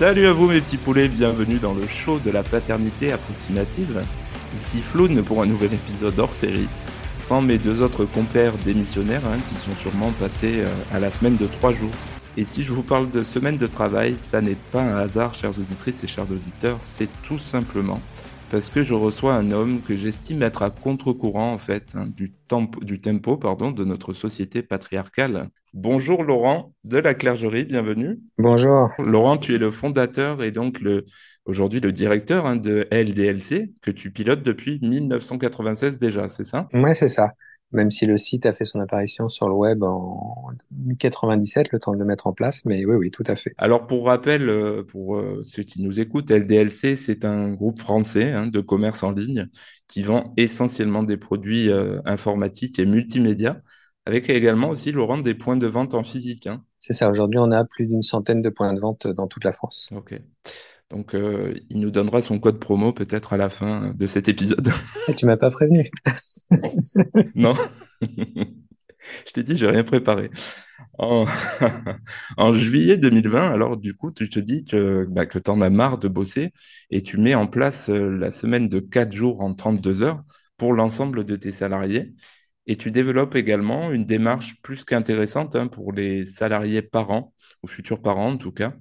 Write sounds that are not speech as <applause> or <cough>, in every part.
Salut à vous mes petits poulets, bienvenue dans le show de la paternité approximative. Ici Floune pour un nouvel épisode hors série, sans mes deux autres compères démissionnaires hein, qui sont sûrement passés euh, à la semaine de trois jours. Et si je vous parle de semaine de travail, ça n'est pas un hasard, chères auditrices et chers auditeurs, c'est tout simplement parce que je reçois un homme que j'estime être à contre-courant en fait hein, du, tempo, du tempo pardon, de notre société patriarcale. Bonjour Laurent de la Clergerie, bienvenue. Bonjour. Laurent, tu es le fondateur et donc le, aujourd'hui le directeur hein, de LDLC que tu pilotes depuis 1996 déjà, c'est ça? Ouais, c'est ça même si le site a fait son apparition sur le web en mi-97, le temps de le mettre en place, mais oui, oui, tout à fait. Alors pour rappel, euh, pour euh, ceux qui nous écoutent, LDLC, c'est un groupe français hein, de commerce en ligne qui vend essentiellement des produits euh, informatiques et multimédia, avec également aussi, Laurent, des points de vente en physique. Hein. C'est ça, aujourd'hui on a plus d'une centaine de points de vente dans toute la France. Ok. Donc, euh, il nous donnera son code promo peut-être à la fin de cet épisode. Et tu m'as pas prévenu. <laughs> <laughs> non. <laughs> Je t'ai dit, j'ai rien préparé. En... <laughs> juillet 2020, alors du coup, tu te dis que, bah, que tu en as marre de bosser et tu mets en place euh, la semaine de 4 jours en 32 heures pour l'ensemble de tes salariés. Et tu développes également une démarche plus qu'intéressante hein, pour les salariés parents, ou futurs parents en tout cas,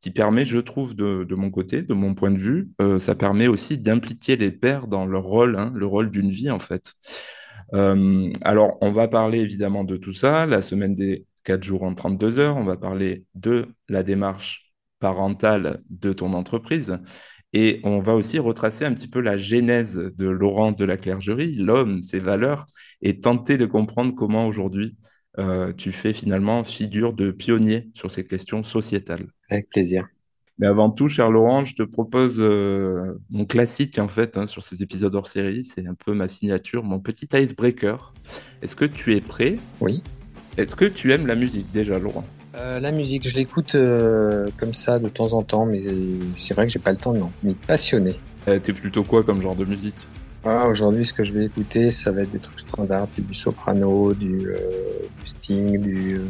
qui permet, je trouve, de, mon côté, de mon point de vue, euh, ça permet aussi d'impliquer les pères dans leur rôle, hein, le rôle d'une vie en fait. Euh, alors, on va parler évidemment de tout ça, la semaine des 4 jours en 32 heures, on va parler de la démarche parentale de ton entreprise. Et on va aussi retracer un petit peu la genèse de Laurent de la Clergerie, l'homme, ses valeurs, et tenter de comprendre comment aujourd'hui euh, tu fais finalement figure de pionnier sur ces questions sociétales. Avec plaisir. Mais avant tout, cher Laurent, je te propose euh, mon classique en fait hein, sur ces épisodes hors série. C'est un peu ma signature, mon petit icebreaker. Est-ce que tu es prêt? Oui. Est-ce que tu aimes la musique déjà, Laurent? Euh, La musique, je l'écoute euh, comme ça de temps en temps, mais c'est vrai que j'ai pas le temps, non. Mais passionné. Euh, T'es plutôt quoi comme genre de musique? Ah, Aujourd'hui, ce que je vais écouter, ça va être des trucs standards, du soprano, du, euh, du Sting, du.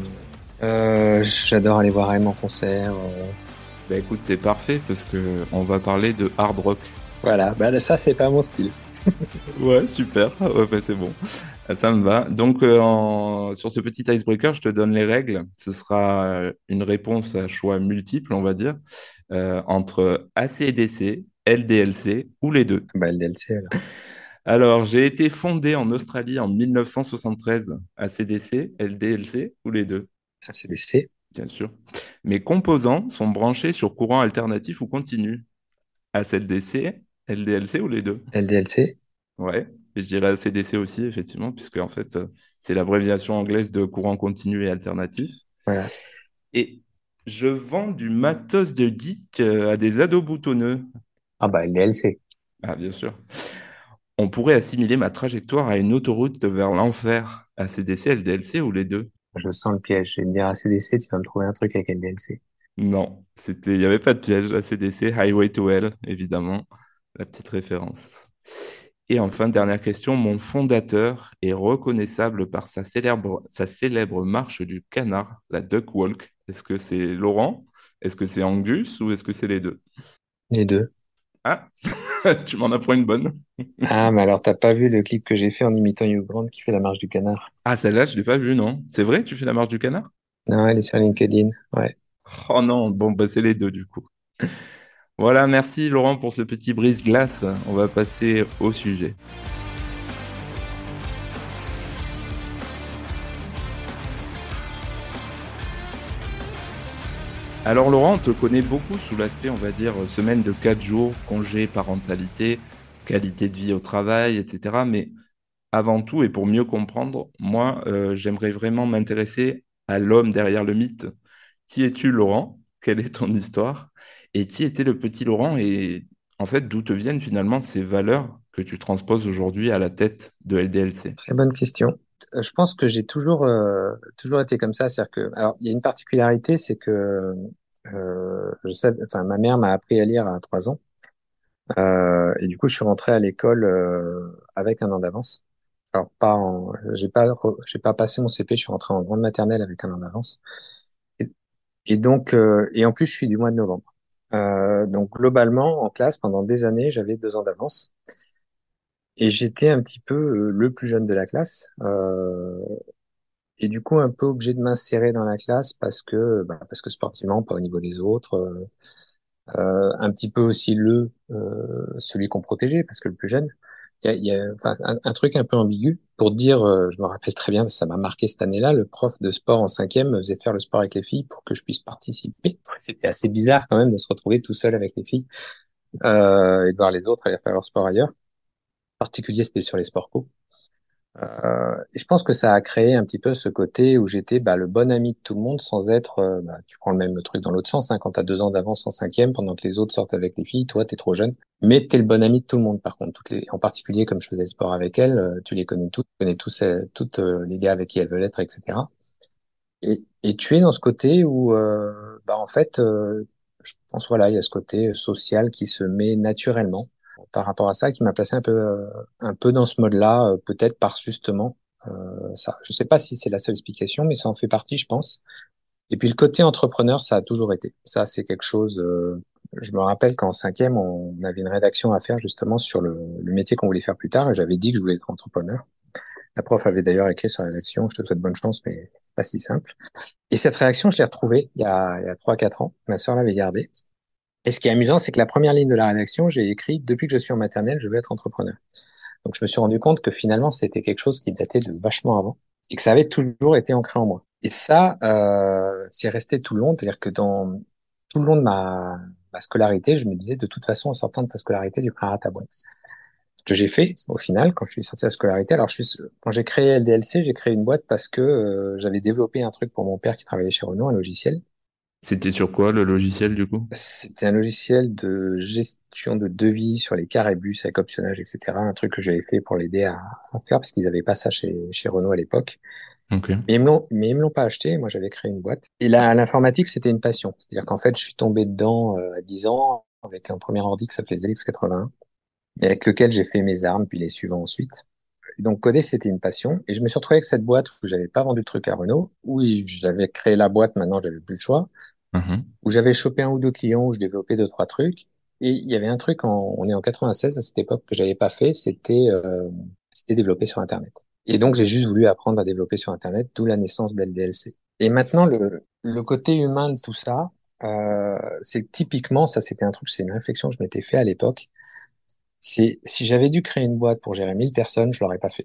J'adore aller voir M en concert. Bah écoute, c'est parfait parce que on va parler de hard rock. Voilà, bah ça c'est pas mon style. <laughs> ouais, super. Ouais, bah, c'est bon. Ça me va. Donc, euh, en... sur ce petit icebreaker, je te donne les règles. Ce sera une réponse à choix multiple, on va dire, euh, entre ACDC, LDLC ou les deux. Bah, LDLC alors. <laughs> Alors, j'ai été fondé en Australie en 1973. ACDC, LDLC ou les deux? ACDC. Bien sûr. Mes composants sont branchés sur courant alternatif ou continu. ACDC, LDLC ou les deux? LDLC. Ouais, et je dirais ACDC aussi, effectivement, puisque en fait, euh, c'est l'abréviation anglaise de courant continu et alternatif. Voilà. Et je vends du matos de geek euh, à des ados boutonneux. Ah bah LDLC. Ah bien sûr. On pourrait assimiler ma trajectoire à une autoroute vers l'enfer. ACDC, LDLC ou les deux? Je sens le piège. Je vais me dire ACDC, tu vas me trouver un truc avec LDLC. Non, c'était, il n'y avait pas de piège. ACDC, Highway to Hell, évidemment, la petite référence. Et enfin, dernière question, mon fondateur est reconnaissable par sa célèbre, sa célèbre marche du canard, la Duck Walk. Est-ce que c'est Laurent? Est-ce que c'est Angus ou est-ce que c'est les deux? Les deux. Ah, <laughs> tu m'en apprends une bonne. ah, mais alors t'as pas vu le clip que j'ai fait en imitant Hugh Grant qui fait la marche du canard? Ah, celle-là, je l'ai pas vue, non C'est vrai, tu fais la marche du canard? Non, elle est sur LinkedIn, ouais. Oh non, bon, bah, c'est les deux du coup. Voilà, merci Laurent pour ce petit brise-glace. On va passer au sujet. Alors Laurent, on te connaît beaucoup sous l'aspect, on va dire, semaine de 4 jours, congé, parentalité, qualité de vie au travail, etc. Mais avant tout, et pour mieux comprendre, moi, euh, j'aimerais vraiment m'intéresser à l'homme derrière le mythe. Qui es-tu, Laurent? Quelle est ton histoire? Et qui était le petit Laurent et en fait d'où te viennent finalement ces valeurs que tu transposes aujourd'hui à la tête de LDLC Très bonne question. Euh, je pense que j'ai toujours euh, toujours été comme ça, c'est-à-dire que alors il y a une particularité, c'est que euh, je sais, enfin ma mère m'a appris à lire à trois ans euh, et du coup je suis rentré à l'école euh, avec un an d'avance. Alors pas, en, j'ai pas j'ai pas passé mon CP, je suis rentré en grande maternelle avec un an d'avance. Et, et donc euh, et en plus je suis du mois de novembre. Euh, donc globalement, en classe, pendant des années, j'avais deux ans d'avance. Et j'étais un petit peu euh, le plus jeune de la classe. Euh, et du coup, un peu obligé de m'insérer dans la classe parce que, bah, parce que sportivement, pas au niveau des autres. Euh, un petit peu aussi le celui qu'on protégeait parce que le plus jeune. Il y a, y a enfin, un, truc un peu ambigu pour dire, je me rappelle très bien, ça m'a marqué cette année-là, le prof de sport en cinquième me faisait faire le sport avec les filles pour que je puisse participer. C'était assez bizarre quand même de se retrouver tout seul avec les filles euh, et de voir les autres aller faire leur sport ailleurs particulier, c'était sur les sports co. Euh, je pense que ça a créé un petit peu ce côté où j'étais bah, le bon ami de tout le monde sans être, euh, bah, tu prends le même truc dans l'autre sens, hein, quand tu as deux ans d'avance en cinquième, pendant que les autres sortent avec les filles, toi, tu es trop jeune. Mais tu es le bon ami de tout le monde, par contre. Toutes les, en particulier, comme je faisais sport avec elles, euh, tu les connais toutes, tu connais tous euh, toutes les gars avec qui elles veulent être, etc. Et, et tu es dans ce côté où, bah, en fait, je pense, voilà, il y a ce côté social qui se met naturellement par rapport à ça qui m'a placé un peu, euh, un peu dans ce mode-là, euh, peut-être par justement euh, ça. Je sais pas si c'est la seule explication, mais ça en fait partie, je pense. Et puis le côté entrepreneur, ça a toujours été. Ça, c'est quelque chose. je me rappelle qu'en cinquième, on avait une rédaction à faire justement sur le, métier qu'on voulait faire plus tard, et j'avais dit que je voulais être entrepreneur. La prof avait d'ailleurs écrit sur la rédaction, je te souhaite bonne chance, mais pas si simple. Et cette réaction, je l'ai retrouvée il y a, a 3-4 ans. Ma sœur l'avait gardée. Et ce qui est amusant, c'est que la première ligne de la rédaction, j'ai écrit depuis que je suis en maternelle, je veux être entrepreneur. Donc je me suis rendu compte que finalement, c'était quelque chose qui datait de vachement avant et que ça avait toujours été ancré en moi. Et ça, euh, c'est resté tout le long, c'est-à-dire que dans tout le long de ma, scolarité, je me disais de toute façon, en sortant de ta scolarité, tu créeras ta boîte. Ce que j'ai fait au final quand je suis sorti de la scolarité. Alors je suis, quand j'ai créé LDLC, j'ai créé une boîte parce que euh, j'avais développé un truc pour mon père qui travaillait chez Renault, un logiciel. C'était sur quoi le logiciel du coup? C'était un logiciel de gestion de devis sur les carrébus avec optionnage, etc. Un truc que j'avais fait pour l'aider à, faire parce qu'ils n'avaient pas ça chez, chez Renault à l'époque. Okay. Mais ils me l'ont pas acheté. Moi, j'avais créé une boîte. Et là, l'informatique, c'était une passion. C'est-à-dire qu'en fait, je suis tombé dedans euh, à 10 ans avec un premier ordi qui s'appelait ZX81 et avec lequel j'ai fait mes armes puis les suivants ensuite. Donc coder, c'était une passion. Et je me suis retrouvé avec cette boîte où j'avais pas vendu le truc à Renault, où j'avais créé la boîte, maintenant j'avais plus le choix. Mm-hmm. où j'avais chopé un ou deux clients, où je développais deux, trois trucs. Et il y avait un truc, en, on est en 96 à cette époque, que j'avais pas fait, c'était euh, c'était développer sur Internet. Et donc j'ai juste voulu apprendre à développer sur Internet, d'où la naissance d'LDLC. Et maintenant, le, le côté humain de tout ça, euh, c'est typiquement, ça c'était un truc, c'est une réflexion que je m'étais fait à l'époque. C'est si j'avais dû créer une boîte pour gérer 1000 personnes, je l'aurais pas fait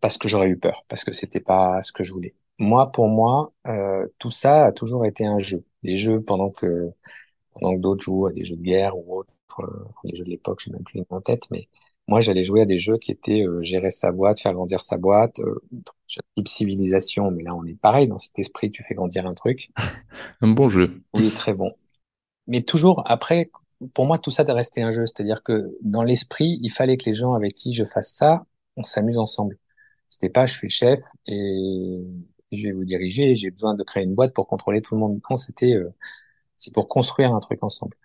parce que j'aurais eu peur, parce que c'était pas ce que je voulais. Moi, pour moi, euh, tout ça a toujours été un jeu les jeux pendant que pendant que d'autres jouent à des jeux de guerre ou autres, euh, les jeux de l'époque, j'ai même plus en tête, mais moi j'allais jouer à des jeux qui étaient euh, gérer sa boîte, faire grandir sa boîte, euh, type civilisation, mais là on est pareil dans cet esprit, tu fais grandir un truc. <laughs> un bon jeu. Oui, très bon. Mais toujours après, pour moi tout ça doit rester un jeu, c'est-à-dire que dans l'esprit, il fallait que les gens avec qui je fasse ça, on s'amuse ensemble. C'était pas je suis le chef et je vais vous diriger, j'ai besoin de créer une boîte pour contrôler tout le monde. Non, c'était euh, c'est pour construire un truc ensemble.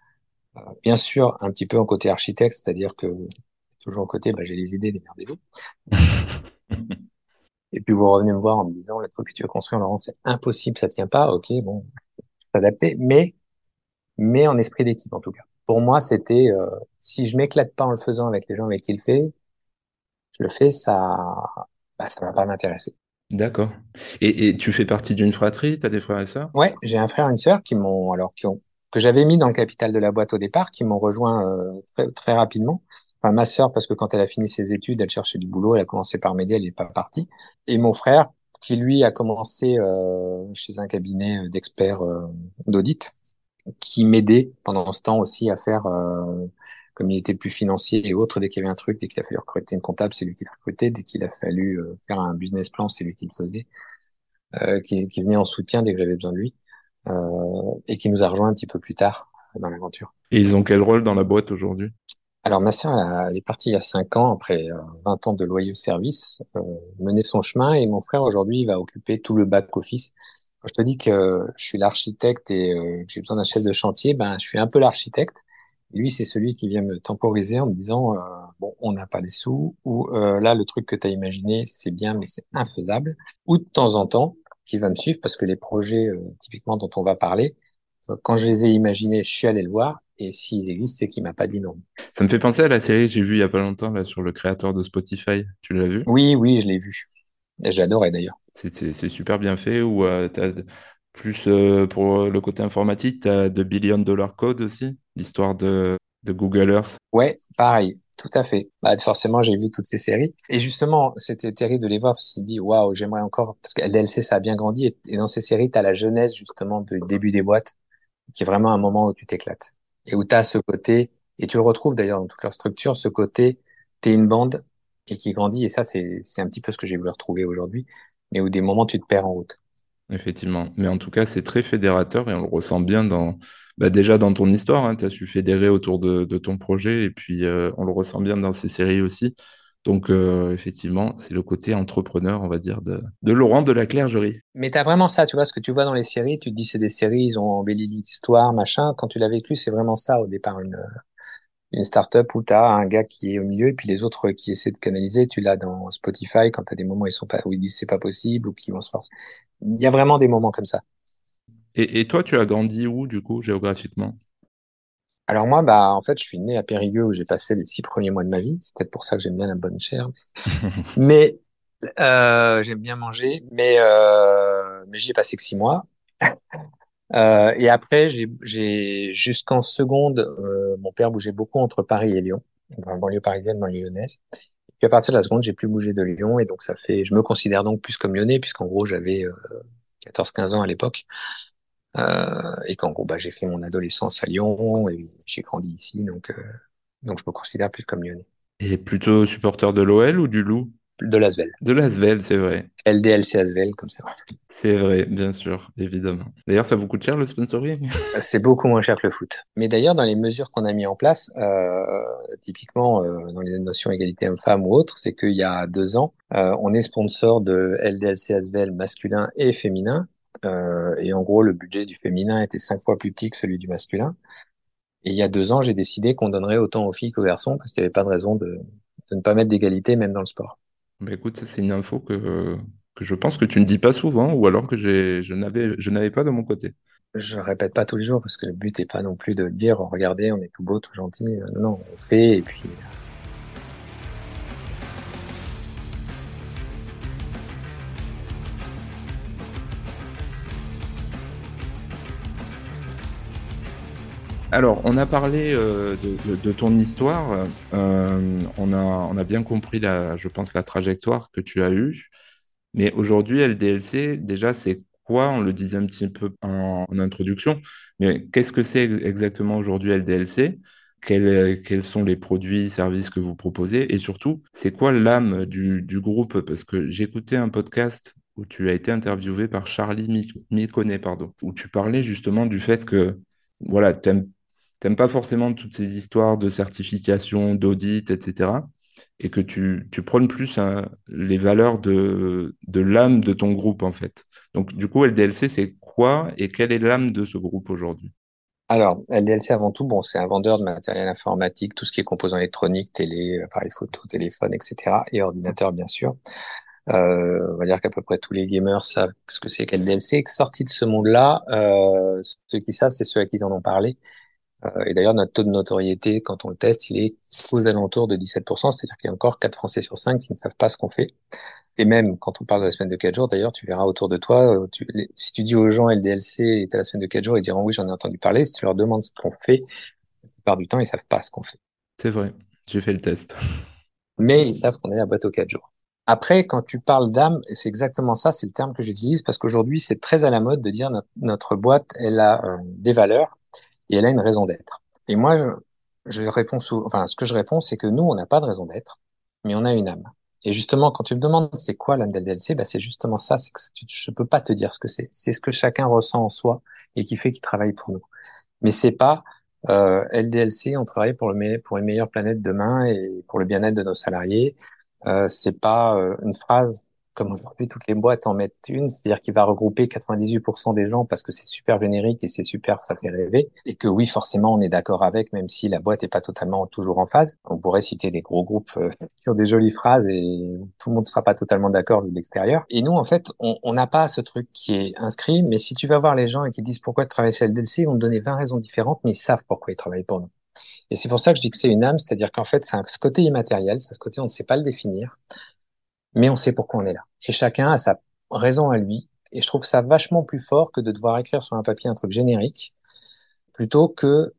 Euh, bien sûr, un petit peu en côté architecte, c'est-à-dire que toujours en côté, bah, j'ai les idées, démerdez-vous. <laughs> Et puis vous revenez me voir en me disant, le truc que tu veux construire, Laurent, c'est impossible, ça tient pas. Ok, bon, s'adapter, mais mais en esprit d'équipe en tout cas. Pour moi, c'était euh, si je m'éclate pas en le faisant avec les gens avec qui le fait, je le fais, ça, bah, ça va pas m'intéresser. D'accord. Et, et, tu fais partie d'une fratrie, tu as des frères et sœurs? Ouais, j'ai un frère et une sœur qui m'ont alors qui ont que j'avais mis dans le capital de la boîte au départ, qui m'ont rejoint euh, très, très rapidement. Enfin, ma sœur parce que quand elle a fini ses études, elle cherchait du boulot, elle a commencé par m'aider, elle n'est pas partie. Et mon frère qui lui a commencé euh, chez un cabinet d'experts euh, d'audit, qui m'aidait pendant ce temps aussi à faire comme il était plus financier et autres, dès qu'il y avait un truc, dès qu'il a fallu recruter une comptable, c'est lui qui l'a recruté. Dès qu'il a fallu euh, faire un business plan, c'est lui qui le faisait. Euh, qui, qui, venait en soutien dès que j'avais besoin de lui. Euh, et qui nous a rejoint un petit peu plus tard euh, dans l'aventure. Et ils ont quel rôle dans la boîte aujourd'hui? Alors ma sœur, elle, est partie il y a 5 ans, après 20 ans de loyaux service, mener son chemin, et mon frère aujourd'hui va occuper tout le back-office. Quand je te dis que je suis l'architecte et que j'ai besoin d'un chef de chantier, ben je suis un peu l'architecte, lui, c'est celui qui vient me temporiser en me disant euh, bon, on n'a pas les sous ou euh, là le truc que tu as imaginé, c'est bien mais c'est infaisable ou de temps en temps qui va me suivre parce que les projets euh, typiquement dont on va parler quand je les ai imaginés, je suis allé le voir. Et s'ils existent, c'est qu'il m'a pas dit non. Ça me fait penser à la série que j'ai vue il y a pas longtemps là sur le créateur de Spotify. Tu l'as vu? Oui, oui, je l'ai vu. J'ai adoré d'ailleurs. C'est super bien fait. Ou euh, t'as plus euh, pour le côté informatique, tu as The Billion Dollar Code aussi, l'histoire de, de Google Earth. Ouais, pareil, tout à fait. Bah, forcément, j'ai vu toutes ces séries. Et justement, c'était terrible de les voir parce que tu te dis, waouh, j'aimerais encore, parce que LDLC, ça a bien grandi. Et, et dans ces séries, tu as la jeunesse, justement, du début des boîtes, qui est vraiment un moment où tu t'éclates. Et où tu as ce côté, et tu le retrouves d'ailleurs dans toute leur structure, ce côté, t'es une bande et qui grandit. Et ça, c'est, un petit peu ce que j'ai voulu retrouver aujourd'hui, mais où des moments, tu te perds en route. Effectivement. Mais en tout cas, c'est très fédérateur et on le ressent bien dans, bah, déjà dans ton histoire. Hein, tu as su fédérer autour de, de ton projet et puis euh, on le ressent bien dans ces séries aussi. Donc, euh, effectivement, c'est le côté entrepreneur, on va dire, de, de Laurent de la Clergerie. Mais t'as vraiment ça, tu vois, ce que tu vois dans les séries, tu te dis c'est des séries, ils ont embelli l'histoire, machin. Quand tu l'as vécu, c'est vraiment ça au départ, une, une startup où t'as un gars qui est au milieu et puis les autres qui essaient de canaliser, tu l'as dans Spotify quand t'as des moments où ils sont pas, où ils disent c'est pas possible ou qui vont se forcer. Il y a vraiment des moments comme ça. Et, et toi, tu as grandi où, du coup, géographiquement? Alors moi, bah en fait, je suis né à Périgueux où j'ai passé les six premiers mois de ma vie. C'est peut-être pour ça que j'aime bien la bonne chair. <laughs> Mais euh, j'aime bien manger. Mais euh, mais j'y ai passé que six mois. Euh, et après, j'ai jusqu'en seconde, euh, mon père bougeait beaucoup entre Paris et Lyon, dans la banlieue parisienne, banlieue lyonnaise. Puis à partir de la seconde, j'ai plus bougé de Lyon et donc ça fait, je me considère donc plus comme lyonnais puisqu'en gros j'avais euh, 14-15 ans à l'époque. Euh, et qu'en gros, bah, j'ai fait mon adolescence à Lyon et j'ai grandi ici, donc, euh, donc je me considère plus comme lyonnais. Et plutôt supporter de l'OL ou du Loup? De l'Asvel. De l'Asvel, c'est vrai. LDLC Asvel, comme ça. C'est vrai, bien sûr, évidemment. D'ailleurs, ça vous coûte cher le sponsoring? C'est beaucoup moins cher que le foot. Mais d'ailleurs, dans les mesures qu'on a mis en place, euh, typiquement euh, dans les notions égalité homme-femme ou autres, c'est qu'il y a deux ans, euh, on est sponsor de LDLC Asvel masculin et féminin. Euh, et en gros, le budget du féminin était cinq fois plus petit que celui du masculin. Et il y a deux ans, j'ai décidé qu'on donnerait autant aux filles qu'aux garçons parce qu'il n'y avait pas de raison de, de ne pas mettre d'égalité même dans le sport. Bah écoute, c'est une info que, je pense que tu ne dis pas souvent ou alors que je n'avais, pas de mon côté. Je répète pas tous les jours parce que le but est pas non plus de dire regardez, on est tout beau, tout gentil. Non, non, on fait et puis Alors, on a parlé euh, de, ton histoire. Euh, on a, bien compris, je pense, la trajectoire que tu as eue. Mais aujourd'hui, LDLC, déjà, c'est quoi? On le disait un petit peu en, introduction. Mais qu'est-ce que c'est exactement aujourd'hui LDLC? Quels, sont les produits, services que vous proposez? Et surtout, c'est quoi l'âme du, groupe? Parce que j'écoutais un podcast où tu as été interviewé par Charlie Mi- Miconnet, pardon, où tu parlais justement du fait que voilà, t'aimes t'aimes pas forcément toutes ces histoires de certification, d'audit, etc. Et que tu, tu prônes plus hein, les valeurs de, de l'âme de ton groupe, en fait. Donc, du coup, LDLC, c'est quoi et quelle est l'âme de ce groupe aujourd'hui? alors LDLC avant tout, bon, c'est un vendeur de matériel informatique, tout ce qui est composants électroniques, télé, appareils photo, téléphone, etc. et ordinateur bien sûr. Euh, on va dire qu'à peu près tous les gamers savent ce que c'est qu'LDLC. Sorti de ce monde-là, euh, ceux qui savent, c'est ceux à qui ils en ont parlé. Euh, et d'ailleurs, notre taux de notoriété, quand on le teste, il est aux alentours de 17%, c'est-à-dire qu'il y a encore 4 Français sur 5 qui ne savent pas ce qu'on fait. Et même quand on parle de la semaine de 4 jours, d'ailleurs, tu verras autour de toi, euh, tu- les- si tu dis aux gens LDLC est à la semaine de 4 jours, ils diront oui, j'en ai entendu parler. Si tu leur demandes ce qu'on fait, la plupart du temps, ils savent pas ce qu'on fait. C'est vrai, j'ai fait le test. Mais ils savent qu'on est la boîte aux 4 jours. Après, quand tu parles d'âme, c'est exactement ça, c'est le terme que j'utilise parce qu'aujourd'hui, c'est très à la mode de dire notre, notre boîte, elle a euh, des valeurs et elle a une raison d'être. Et moi, je, je réponds sous, enfin, ce que je réponds, c'est que nous, on n'a pas de raison d'être, mais on a une âme. Et justement, quand tu me demandes c'est quoi l'âme d'LDLC, bah, c'est justement ça, c'est que je peux pas te dire ce que c'est. C'est ce que chacun ressent en soi et qui fait qu'il travaille pour nous. Mais c'est pas euh, LDLC, on travaille pour le pour une meilleure planète demain et pour le bien-être de nos salariés. Euh, c'est pas euh, une phrase comme aujourd'hui toutes les boîtes en mettent une, c'est-à-dire qu'il va regrouper 98% des gens parce que c'est super générique et c'est super, ça fait rêver, et que oui, forcément, on est d'accord avec, même si la boîte n'est pas totalement toujours en phase. On pourrait citer des gros groupes euh, <laughs> qui ont des jolies phrases et tout le monde ne sera pas totalement d'accord de l'extérieur. Et nous, en fait, on n'a pas ce truc qui est inscrit, mais si tu vas voir les gens et qui disent pourquoi tu travailles chez LDLC, ils vont te donner 20 raisons différentes, mais ils savent pourquoi ils travaillent pour nous. Et c'est pour ça que je dis que c'est une âme, c'est-à-dire qu'en fait, c'est ce côté immatériel, c'est ce côté on ne sait pas le définir, mais on sait pourquoi on est là. Et chacun a sa raison à lui. Et je trouve ça vachement plus fort que de devoir écrire sur un papier un truc générique, plutôt que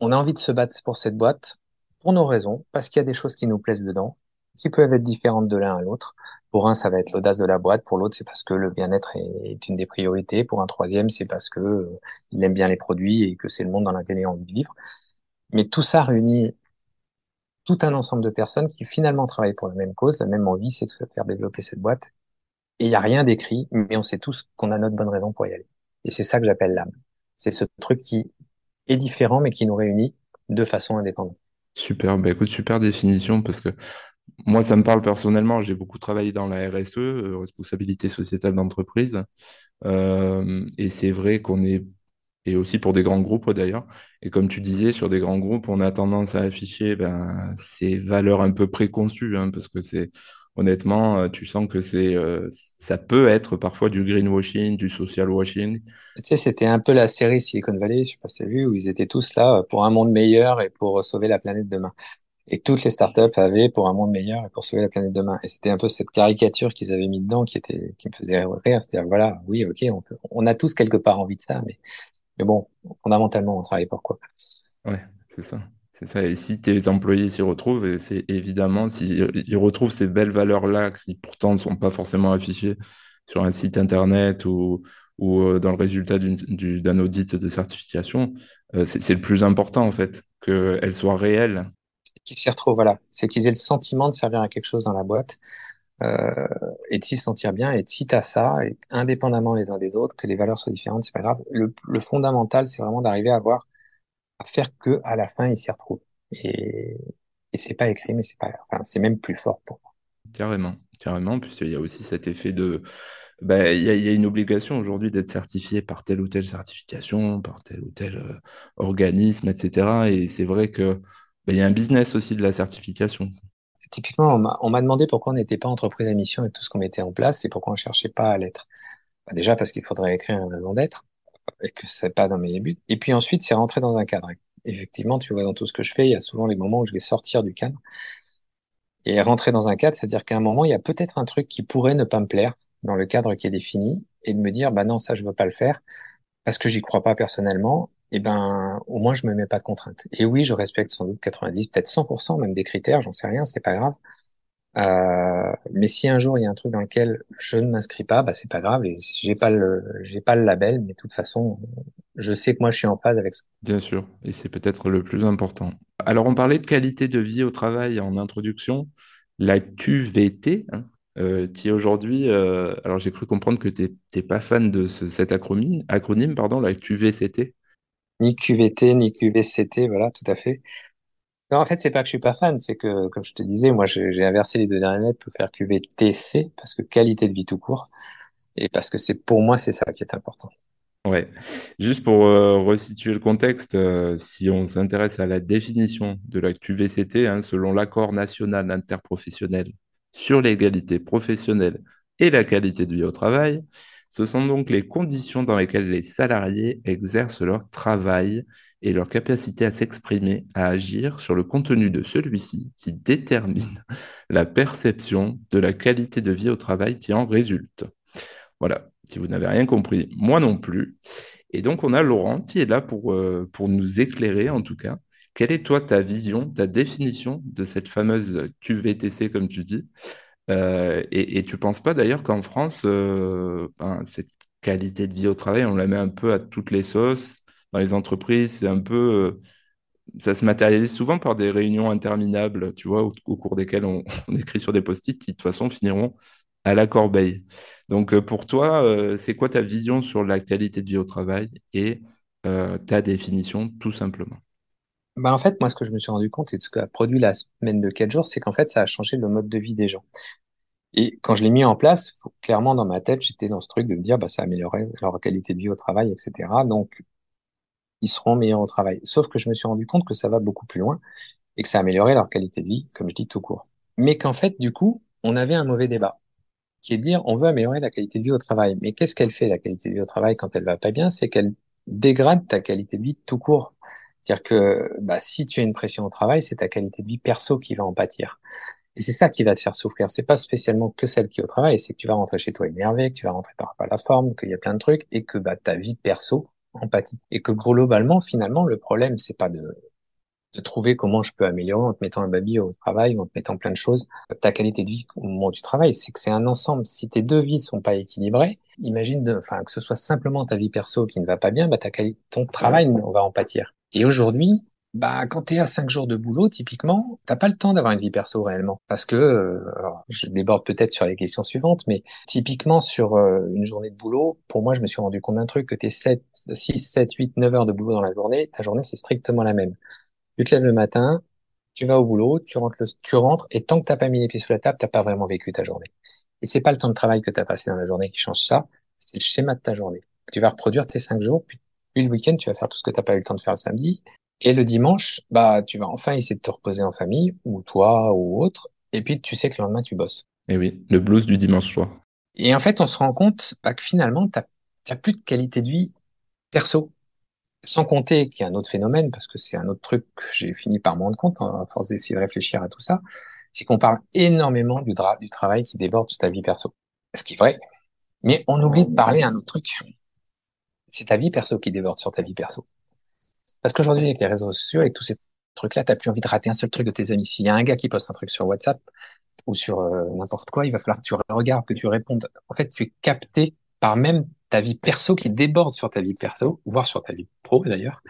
on a envie de se battre pour cette boîte, pour nos raisons, parce qu'il y a des choses qui nous plaisent dedans, qui peuvent être différentes de l'un à l'autre. Pour un, ça va être l'audace de la boîte. Pour l'autre, c'est parce que le bien-être est une des priorités. Pour un troisième, c'est parce que euh, il aime bien les produits et que c'est le monde dans lequel il a envie de vivre. Mais tout ça réunit tout un ensemble de personnes qui finalement travaillent pour la même cause, la même envie, c'est de faire développer cette boîte. Et il n'y a rien d'écrit, mais on sait tous qu'on a notre bonne raison pour y aller. Et c'est ça que j'appelle l'âme. C'est ce truc qui est différent, mais qui nous réunit de façon indépendante. Super, bah écoute, super définition, parce que moi, ça me parle personnellement. J'ai beaucoup travaillé dans la RSE, euh, responsabilité sociétale d'entreprise. Euh, et c'est vrai qu'on est et aussi pour des grands groupes d'ailleurs. Et comme tu disais, sur des grands groupes, on a tendance à afficher ben, ces valeurs un peu préconçues, hein, parce que c'est honnêtement, euh, tu sens que c'est, euh, ça peut être parfois du greenwashing, du social washing. Tu sais, c'était un peu la série Silicon Valley, je sais pas si tu as vu, où ils étaient tous là pour un monde meilleur et pour sauver la planète demain. Et toutes les startups avaient pour un monde meilleur et pour sauver la planète demain. Et c'était un peu cette caricature qu'ils avaient mis dedans qui était, qui me faisait rire. C'est-à-dire, voilà, oui, ok, on, on a tous quelque part envie de ça, mais mais bon, fondamentalement, on travaille pour quoi Ouais, c'est ça. C'est ça. Et si tes employés s'y retrouvent, c'est évidemment, s'ils retrouvent ces belles valeurs-là, qui pourtant ne sont pas forcément affichées sur un site internet ou, ou euh, dans le résultat d'un audit de certification, euh, c'est le plus important en fait, qu'elles soient réelles. Qu'ils s'y retrouvent, voilà. C'est qu'ils aient le sentiment de servir à quelque chose dans la boîte euh, et de s'y sentir bien. Et si tu as ça, indépendamment les uns des autres, que les valeurs soient différentes, c'est pas grave. Le, fondamental, c'est vraiment d'arriver à voir, à faire que à la fin, ils s'y retrouvent. Et, et c'est pas écrit, mais c'est pas, enfin, c'est même plus fort pour moi. Carrément, carrément, puisqu'il y a aussi cet effet de, bah, il y, a, y, a une obligation aujourd'hui d'être certifié par telle ou telle certification, par tel ou tel euh, organisme, etc. Et c'est vrai que bah, il y a un business aussi de la certification typiquement, on m'a demandé pourquoi on n'était pas entreprise à mission et tout ce qu'on mettait en place et pourquoi on cherchait pas à l'être. Bah, déjà parce qu'il faudrait écrire un raison d'être et que c'est pas dans mes buts. Et puis ensuite, c'est rentrer dans un cadre. Effectivement, tu vois, dans tout ce que je fais, il y a souvent les moments où je vais sortir du cadre et rentrer dans un cadre, c'est-à-dire qu'à un moment, il y a peut-être un truc qui pourrait ne pas me plaire dans le cadre qui est défini et de me dire, bah non, ça, je veux pas le faire parce que j'y crois pas personnellement eh ben, au moins, je me mets pas de contraintes. Et oui, je respecte sans doute 90, peut-être 100% même des critères, j'en sais rien, c'est pas grave. Euh, mais si un jour il y a un truc dans lequel je ne m'inscris pas, bah c'est pas grave. Et j'ai pas le, j'ai pas le label, mais de toute façon, je sais que moi je suis en phase avec ça. Bien sûr, et c'est peut-être le plus important. Alors on parlait de qualité de vie au travail en introduction, la QVT, hein, euh, qui aujourd'hui, euh, alors j'ai cru comprendre que tu n'es pas fan de ce, cet acronyme, acronyme pardon, la QVCT ni QVT, ni QVCT, voilà, tout à fait. Non, en fait, c'est pas que je suis pas fan, c'est que, comme je te disais, moi, j'ai inversé les deux dernières lettres pour faire QVTC, parce que qualité de vie tout court, et parce que c'est pour moi, c'est ça qui est important. Ouais. Juste pour euh, resituer le contexte, euh, si on s'intéresse à la définition de la QVCT, hein, selon l'accord national interprofessionnel sur l'égalité professionnelle et la qualité de vie au travail, ce sont donc les conditions dans lesquelles les salariés exercent leur travail et leur capacité à s'exprimer, à agir sur le contenu de celui-ci qui détermine <laughs> la perception de la qualité de vie au travail qui en résulte. Voilà, si vous n'avez rien compris, moi non plus. Et donc on a Laurent qui est là pour, euh, pour nous éclairer en tout cas. Quelle est toi ta vision, ta définition de cette fameuse QVTC comme tu dis? Euh, et, tu ne penses pas d'ailleurs qu'en France, euh, ben, cette qualité de vie au travail, on la met un peu à toutes les sauces. Dans les entreprises, c'est un peu, euh, ça se matérialise souvent par des réunions interminables, tu vois, au, cours desquelles <laughs> on, écrit sur des post-it qui de toute façon finiront à la corbeille. Donc pour toi, c'est quoi ta vision sur la qualité de vie au travail et ta définition tout simplement? Bah en fait, moi, ce que je me suis rendu compte et ce qu'a produit la semaine de 4 jours, c'est qu'en fait, ça a changé le mode de vie des gens. Et quand je l'ai mis en place, clairement dans ma tête, j'étais dans ce truc de me dire, bah, ça améliorerait leur qualité de vie au travail, etc. Donc, ils seront meilleurs au travail. Sauf que je me suis rendu compte que ça va beaucoup plus loin et que ça améliorait leur qualité de vie, comme je dis tout court. Mais qu'en fait, du coup, on avait un mauvais débat qui est de dire on veut améliorer la qualité de vie au travail. Mais qu'est-ce qu'elle fait la qualité de vie au travail quand elle va pas bien? C'est qu'elle dégrade ta qualité de vie tout court. C'est-à-dire que bah, si tu as une pression au travail, c'est ta qualité de vie perso qui va en pâtir. Et c'est ça qui va te faire souffrir. C'est pas spécialement que celle qui est au travail, c'est que tu vas rentrer chez toi énervé, que tu vas rentrer par pas la forme, qu'il y a plein de trucs, et que bah, ta vie perso empathie. Et que globalement, finalement, le problème, c'est pas de, de trouver comment je peux améliorer en te mettant un baby au travail, en te mettant plein de choses, ta qualité de vie au moment du travail, c'est que c'est un ensemble. Si tes deux vies sont pas équilibrées, imagine, de, enfin, que ce soit simplement ta vie perso qui ne va pas bien, bah, ta ton travail, on va en pâtir. Et aujourd'hui, bah, quand tu es à cinq jours de boulot, typiquement, t'as pas le temps d'avoir une vie perso réellement. Parce que, euh, je déborde peut-être sur les questions suivantes, mais typiquement sur euh, une journée de boulot, pour moi, je me suis rendu compte d'un truc, que t'es 7, 6, 7, 8, 9 heures de boulot dans la journée, ta journée, c'est strictement la même. Tu te lèves le matin, tu vas au boulot, tu rentres, tu rentres, et tant que t'as pas mis les pieds sur la table, t'as pas vraiment vécu ta journée. Et c'est pas le temps de travail que tu as passé dans la journée qui change ça, c'est le schéma de ta journée. Tu vas reproduire tes cinq jours, puis, puis le week-end, tu vas faire tout ce que t'as pas eu le temps de faire le samedi, et le dimanche, bah, tu vas enfin essayer de te reposer en famille, ou toi, ou autre, et puis tu sais que le lendemain, tu bosses. Et oui, le blues du dimanche soir. Et en fait, on se rend compte bah, que finalement, tu n'as plus de qualité de vie perso. Sans compter qu'il y a un autre phénomène, parce que c'est un autre truc que j'ai fini par me rendre compte, hein, à force d'essayer de réfléchir à tout ça, c'est qu'on parle énormément du, du travail qui déborde sur ta vie perso. Ce qui est vrai. Mais on oublie de parler un autre truc. C'est ta vie perso qui déborde sur ta vie perso. Parce qu'aujourd'hui, avec les réseaux sociaux, avec tous ces trucs-là, t'as plus envie de rater un seul truc de tes amis. S'il y a un gars qui poste un truc sur WhatsApp ou sur euh, n'importe quoi, il va falloir que tu regardes, que tu répondes. En fait, tu es capté par même ta vie perso qui déborde sur ta vie perso, voire sur ta vie pro d'ailleurs,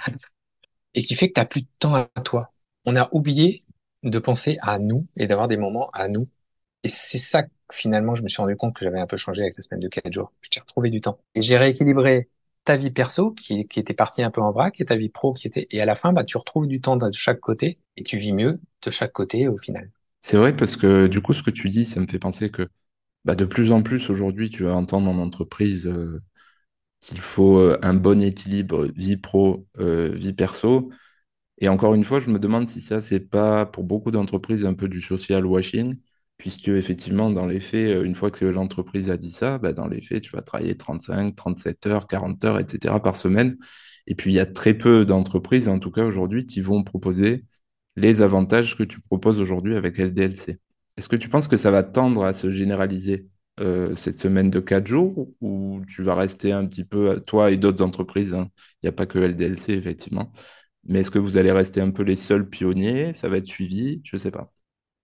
et qui fait que t'as plus de temps à toi. On a oublié de penser à nous et d'avoir des moments à nous. Et c'est ça que finalement, je me suis rendu compte que j'avais un peu changé avec la semaine de 4 jours. J'ai retrouvé du temps. Et j'ai rééquilibré ta vie perso qui, était partie un peu en vrac et ta vie pro qui était et à la fin bah tu retrouves du temps de chaque côté et tu vis mieux de chaque côté au final. C'est vrai parce que du coup ce que tu dis ça me fait penser que bah, de plus en plus aujourd'hui tu vas entendre en entreprise euh, qu'il faut euh, un bon équilibre vie pro euh, vie perso et encore une fois je me demande si ça c'est pas pour beaucoup d'entreprises un peu du social washing puisque effectivement, dans les faits, euh, une fois que l'entreprise a dit ça, bah, dans les faits, tu vas travailler 35, 37 heures, 40 heures, etc. par semaine. Et puis, il y a très peu d'entreprises, en tout cas aujourd'hui, qui vont proposer les avantages que tu proposes aujourd'hui avec LDLC. Est-ce que tu penses que ça va tendre à se généraliser euh, cette semaine de 4 jours ou tu vas rester un petit peu, toi et d'autres entreprises, hein? il n'y a pas que LDLC, effectivement, mais est-ce que vous allez rester un peu les seuls pionniers? Ça va être suivi? Je ne sais pas.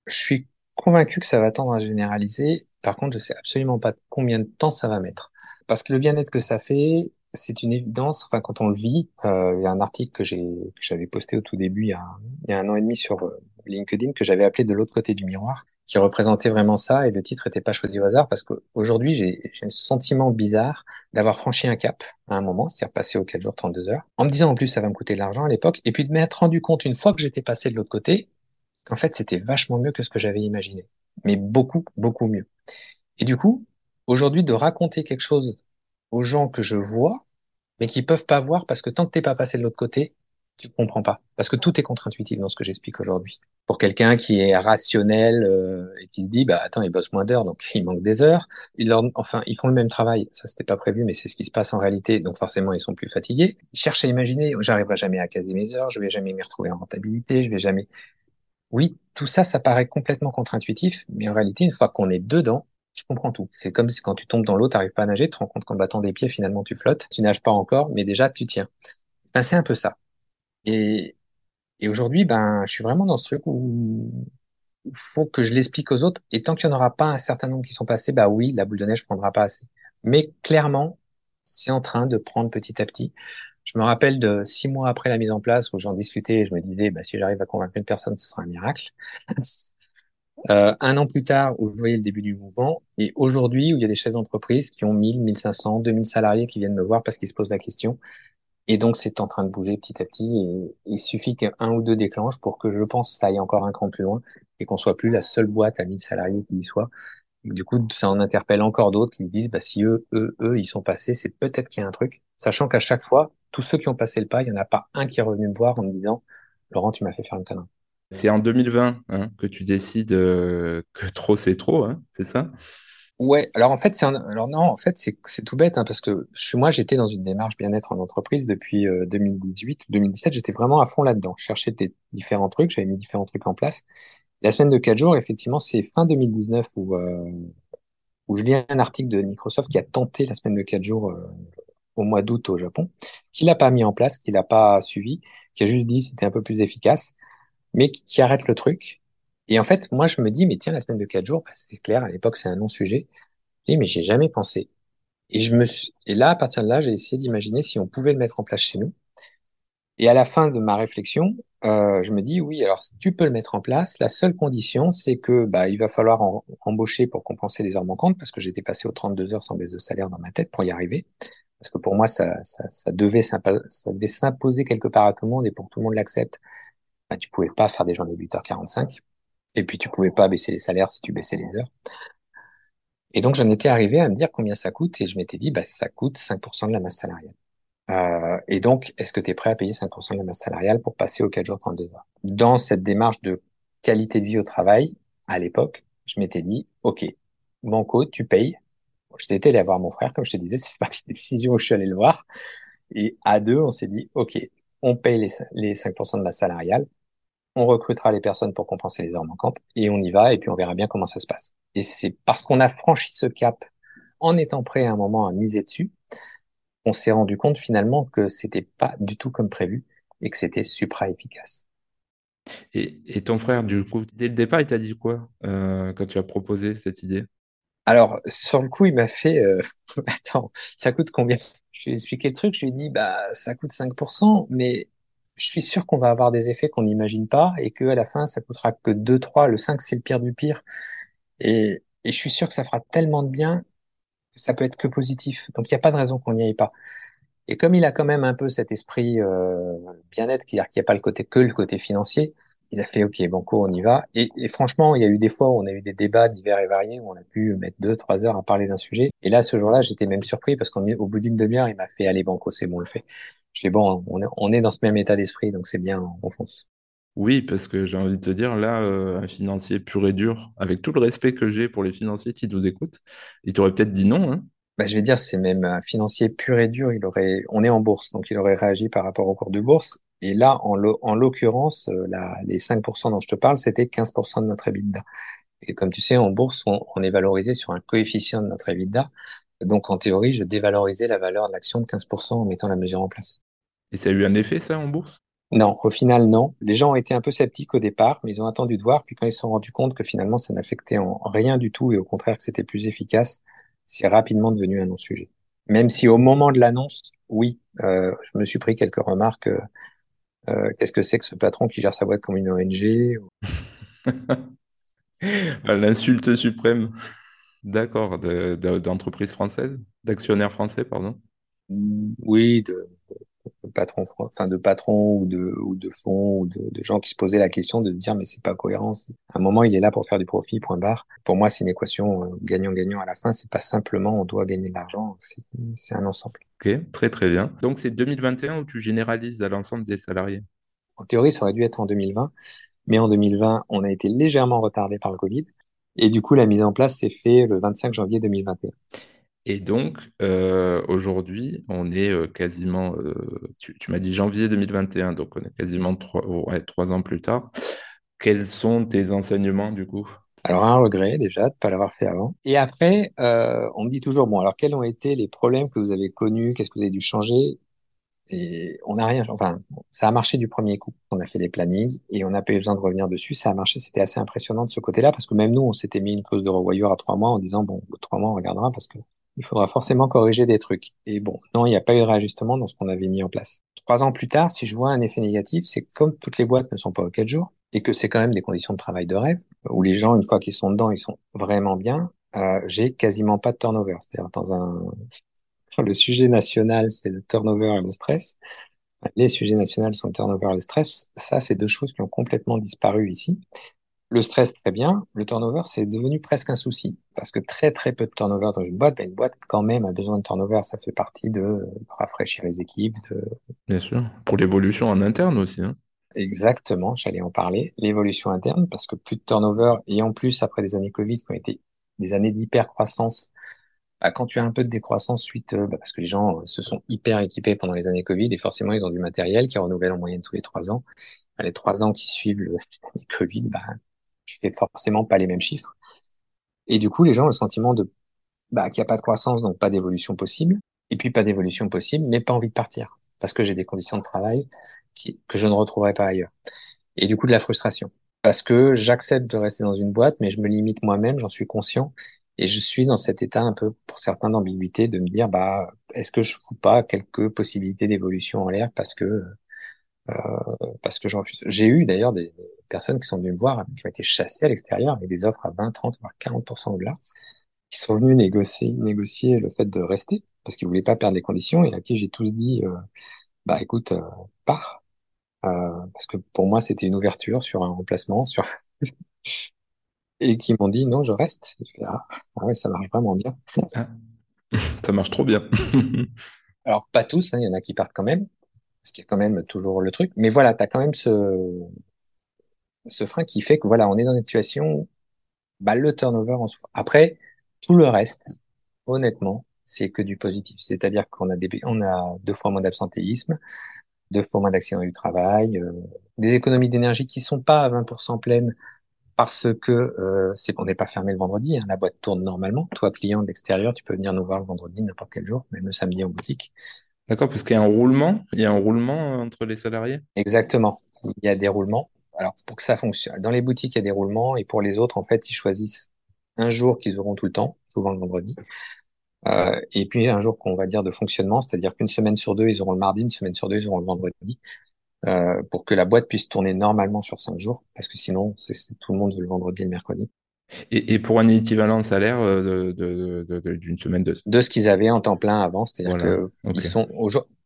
Je suis convaincu que ça va tendre à généraliser. Par contre, je sais absolument pas combien de temps ça va mettre. Parce que le bien-être que ça fait, c'est une évidence. Enfin, quand on le vit, euh, il y a un article que j'avais posté au tout début, il y a, il y a un an et demi sur euh, LinkedIn, que j'avais appelé de l'autre côté du miroir, qui représentait vraiment ça. Et le titre n'était pas choisi au hasard parce qu'aujourd'hui, j'ai, j'ai un sentiment bizarre d'avoir franchi un cap à un moment, c'est-à-dire passer aux 4 jours, 32 heures, en me disant en plus ça va me coûter de l'argent à l'époque, et puis de m'être rendu compte une fois que j'étais passé de l'autre côté, qu'en fait, c'était vachement mieux que ce que j'avais imaginé. Mais beaucoup, beaucoup mieux. Et du coup, aujourd'hui, de raconter quelque chose aux gens que je vois, mais qui peuvent pas voir parce que tant que t'es pas passé de l'autre côté, tu comprends pas. Parce que tout est contre-intuitif dans ce que j'explique aujourd'hui. Pour quelqu'un qui est rationnel euh, et qui se dit, bah attends, ils bossent moins d'heures, donc <laughs> il manque des heures. Ils leur, enfin, ils font le même travail. Ça, c'était pas prévu, mais c'est ce qui se passe en réalité. Donc forcément, ils sont plus fatigués. Ils cherchent à imaginer, j'arriverai jamais à caser mes heures, je vais jamais m'y retrouver en rentabilité, je vais jamais. Oui, tout ça, ça paraît complètement contre-intuitif, mais en réalité, une fois qu'on est dedans, tu comprends tout. C'est comme si quand tu tombes dans l'eau, tu n'arrives pas à nager, tu te rends compte qu'en battant des pieds, finalement, tu flottes. Tu nages pas encore, mais déjà, tu tiens. Ben, c'est un peu ça. Et, et aujourd'hui, ben, je suis vraiment dans ce truc où il faut que je l'explique aux autres. Et tant qu'il n'y en aura pas un certain nombre qui sont passés, bah oui, la boule de neige prendra pas assez. Mais clairement, c'est en train de prendre petit à petit. Je me rappelle de six mois après la mise en place où j'en discutais et je me disais, bah, si j'arrive à convaincre une personne, ce sera un miracle. <laughs> euh, un an plus tard, où je voyais le début du mouvement, et aujourd'hui, où il y a des chefs d'entreprise qui ont 1000, 1500, 2000 salariés qui viennent me voir parce qu'ils se posent la question. Et donc, c'est en train de bouger petit à petit. Et il suffit qu'un ou deux déclenchent pour que je pense ça aille encore un cran plus loin et qu'on soit plus la seule boîte à 1000 salariés qui y soit, Du coup, ça en interpelle encore d'autres qui se disent, bah, si eux, eux, eux, ils sont passés, c'est peut-être qu'il y a un truc. Sachant qu'à chaque fois, tous ceux qui ont passé le pas, il n'y en a pas un qui est revenu me voir en me disant, Laurent, tu m'as fait faire une connerie. C'est en 2020 hein, que tu décides euh, que trop c'est trop, hein, c'est ça? Ouais, alors en fait, c'est un... alors non, en fait, c'est tout bête hein, parce que moi, j'étais dans une démarche bien-être en entreprise depuis euh, 2018 ou 2017. J'étais vraiment à fond là-dedans. Je cherchais des différents trucs, j'avais mis différents trucs en place. La semaine de quatre jours, effectivement, c'est fin 2019 où euh, où je lis un article de Microsoft qui a tenté la semaine de quatre jours euh, au mois d'août au Japon, qui l'a pas mis en place, qui l'a pas suivi, qui a juste dit c'était un peu plus efficace, mais qui, arrête le truc. Et en fait, moi, je me dis, mais tiens, la semaine de quatre jours, bah, c'est clair, à l'époque, c'est un non-sujet. Je dis, mais j'ai jamais pensé. Et je me suis... et là, à partir de là, j'ai essayé d'imaginer si on pouvait le mettre en place chez nous. Et à la fin de ma réflexion, euh, je me dis, oui, alors tu peux le mettre en place, la seule condition, c'est que bah, il va falloir embaucher pour compenser les heures manquantes, parce que j'étais passé aux 32 heures sans baisse de salaire dans ma tête pour y arriver. Parce que pour moi, ça, ça, ça devait s'imposer quelque part à tout le monde, et pour que tout le monde l'accepte, bah, tu pouvais pas faire des journées de 8h45. Et puis, tu pouvais pas baisser les salaires si tu baissais les heures. Et donc, j'en étais arrivé à me dire combien ça coûte, et je m'étais dit, bah, ça coûte 5% de la masse salariale. Euh, et donc, est-ce que tu es prêt à payer 5% de la masse salariale pour passer aux 4 jours 32 heures? Dans cette démarche de qualité de vie au travail, à l'époque, je m'étais dit, OK, Banco, tu payes. J'étais allé voir mon frère, comme je te disais, c'est partie des décisions où je suis allé le voir. Et à deux, on s'est dit, OK, on paye les, les 5% de la salariale, on recrutera les personnes pour compenser les heures manquantes, et on y va, et puis on verra bien comment ça se passe. Et c'est parce qu'on a franchi ce cap en étant prêt à un moment à miser dessus, on s'est rendu compte finalement que c'était pas du tout comme prévu et que c'était supra efficace. Et, et, ton frère, du coup, dès le départ, il t'a dit quoi euh, quand tu as proposé cette idée? Alors, sur le coup, il m'a fait euh... <laughs> Attends, ça coûte combien? Je lui ai expliqué le truc, je lui ai dit bah ça coûte 5%, mais je suis sûr qu'on va avoir des effets qu'on n'imagine pas et que à la fin, ça coûtera que 2, 3. Le 5, c'est le pire du pire. Et, et je suis sûr que ça fera tellement de bien ça peut être que positif. Donc il n'y a pas de raison qu'on n'y aille pas. Et comme il a quand même un peu cet esprit euh, bien-être, qui n'y a pas le côté que le côté financier, il a fait OK, banco, on y va. Et, et, franchement, il y a eu des fois où on a eu des débats divers et variés où on a pu mettre deux, trois heures à parler d'un sujet. Et là, ce jour-là, j'étais même surpris parce qu'au bout d'une demi-heure, il m'a fait allez banco, c'est bon, on le fait. Je fais bon, on est, on est dans ce même état d'esprit, donc c'est bien, on fonce. Oui, parce que j'ai envie de te dire, là, euh, un financier pur et dur, avec tout le respect que j'ai pour les financiers qui nous écoutent, il t'aurait peut-être dit non. Hein bah, je vais dire, c'est même un financier pur et dur. Il aurait, on est en bourse, donc il aurait réagi par rapport au cours de bourse. Et là, en l'occurrence, euh, les 5% dont je te parle, c'était 15% de notre EBITDA. Et comme tu sais, en bourse, on, on, est valorisé sur un coefficient de notre EBITDA. Donc, en théorie, je dévalorisais la valeur de l'action de 15% en mettant la mesure en place. Et ça a eu un effet, ça, en bourse? Non, au final, non. Les gens ont été un peu sceptiques au départ, mais ils ont attendu de voir. Puis quand ils se sont rendus compte que finalement, ça n'affectait en rien du tout et au contraire que c'était plus efficace, c'est rapidement devenu un non-sujet. Même si au moment de l'annonce, oui, euh, je me suis pris quelques remarques. Euh, Qu'est-ce que c'est que ce patron qui gère sa boîte comme une ONG <laughs> L'insulte suprême. D'accord, d'entreprise de, française, d'actionnaires français, pardon. Oui, de, de patron, enfin de patron ou de ou de fonds ou de, de, gens qui se posaient la question de se dire mais c'est pas cohérent. À un moment il est là pour faire du profit, point barre. Pour moi c'est une équation euh, gagnant-gagnant à la fin. C'est pas simplement on doit gagner de l'argent, c'est un ensemble. Ok, très très bien. Donc c'est 2021 où tu généralises à l'ensemble des salariés? En théorie ça aurait dû être en 2020, mais en 2020 on a été légèrement retardé par le Covid. Et du coup, la mise en place s'est fait le 25 janvier 2021. Et donc, euh, aujourd'hui, on est euh, quasiment, euh, tu, m'as dit janvier 2021, donc on est quasiment trois, ouais, trois ans plus tard. Quels sont tes enseignements du coup? Alors, un regret déjà de ne pas l'avoir fait avant. Et après, on me dit toujours, bon, alors quels ont été les problèmes que vous avez connus? Qu'est-ce que vous avez dû changer? Et on n'a rien, enfin, ça a marché du premier coup. On a fait les plannings et on n'a pas eu besoin de revenir dessus. Ça a marché, c'était assez impressionnant de ce côté-là parce que même nous, on s'était mis une clause de revoyure à trois mois en disant, bon, trois mois, on regardera parce que il faudra forcément corriger des trucs. Et bon, non, il n'y a pas eu de réajustement dans ce qu'on avait mis en place. Trois ans plus tard, si je vois un effet négatif, c'est comme toutes les boîtes ne sont pas aux quatre jours et que c'est quand même des conditions de travail de rêve où les gens, une fois qu'ils sont dedans, ils sont vraiment bien. Euh, j'ai quasiment pas de turnover. C'est-à-dire dans un <laughs> le sujet national, c'est le turnover et le stress. Les sujets nationaux sont le turnover et le stress. Ça, c'est deux choses qui ont complètement disparu ici. Le stress, très bien. Le turnover, c'est devenu presque un souci. Parce que très, très peu de turnover dans une boîte, mais une boîte, quand même, a besoin de turnover. Ça fait partie de rafraîchir les équipes. De... Bien sûr. Pour l'évolution en interne aussi. Hein. Exactement, j'allais en parler. L'évolution interne, parce que plus de turnover, et en plus, après des années Covid, qui ont été des années d'hyper-croissance, bah, quand tu as un peu de décroissance suite, euh, bah, parce que les gens euh, se sont hyper équipés pendant les années Covid, et forcément, ils ont du matériel qui renouvelle en moyenne tous les trois ans. Bah, les trois ans qui suivent le <laughs> Covid, bah, forcément pas les mêmes chiffres. Et du coup, les gens ont le sentiment de bah, qu'il n'y a pas de croissance, donc pas d'évolution possible. Et puis pas d'évolution possible, mais pas envie de partir. Parce que j'ai des conditions de travail qui, que je ne retrouverai pas ailleurs. Et du coup, de la frustration. Parce que j'accepte de rester dans une boîte, mais je me limite moi-même, j'en suis conscient. Et je suis dans cet état un peu, pour certains, d'ambiguïté, de me dire, bah, est-ce que je fous pas quelques possibilités d'évolution en l'air parce que, euh, parce que J'ai eu d'ailleurs des, personnes qui sont venues me voir, qui ont été chassées à l'extérieur avec des offres à 20, 30, voire 40% au-delà, qui sont venus négocier, négocier le fait de rester parce qu'ils voulaient pas perdre les conditions et à qui j'ai tous dit, euh, bah écoute, euh, pars. Euh, parce que pour moi, c'était une ouverture sur un remplacement, sur <laughs> et qui m'ont dit non, je reste. ah, ah, ouais, ça marche vraiment bien. Ah, ça marche trop bien. <laughs> Alors pas tous, hein, il y en a qui partent quand même, parce qu'il y a quand même toujours le truc. Mais voilà, tu as quand même ce ce frein qui fait que voilà, on est dans une situation, bah, le turnover en souffre. Après, tout le reste, honnêtement, c'est que du positif. C'est-à-dire qu'on a des, on a deux fois moins d'absentéisme, deux fois moins d'accidents du travail, euh, des économies d'énergie qui sont pas à 20% pleines parce que euh, c'est qu'on n'est pas fermé le vendredi. Hein, la boîte tourne normalement. Toi, client de l'extérieur, tu peux venir nous voir le vendredi, n'importe quel jour, même le samedi en boutique. D'accord, parce qu'il y a un roulement, il y a un roulement entre les salariés? Exactement. Il y a des roulements alors pour que ça fonctionne, dans les boutiques, il y a des roulements et pour les autres, en fait, ils choisissent un jour qu'ils auront tout le temps, souvent le vendredi. Euh, et puis un jour qu'on va dire de fonctionnement, c'est-à-dire qu'une semaine sur deux, ils auront le mardi, une semaine sur deux, ils auront le vendredi, euh, pour que la boîte puisse tourner normalement sur cinq jours, parce que sinon, tout le monde veut le vendredi et le mercredi. Et, et pour un équivalent salaire euh, de, de, de, d'une semaine de... De ce qu'ils avaient en temps plein avant, c'est-à-dire que ils sont...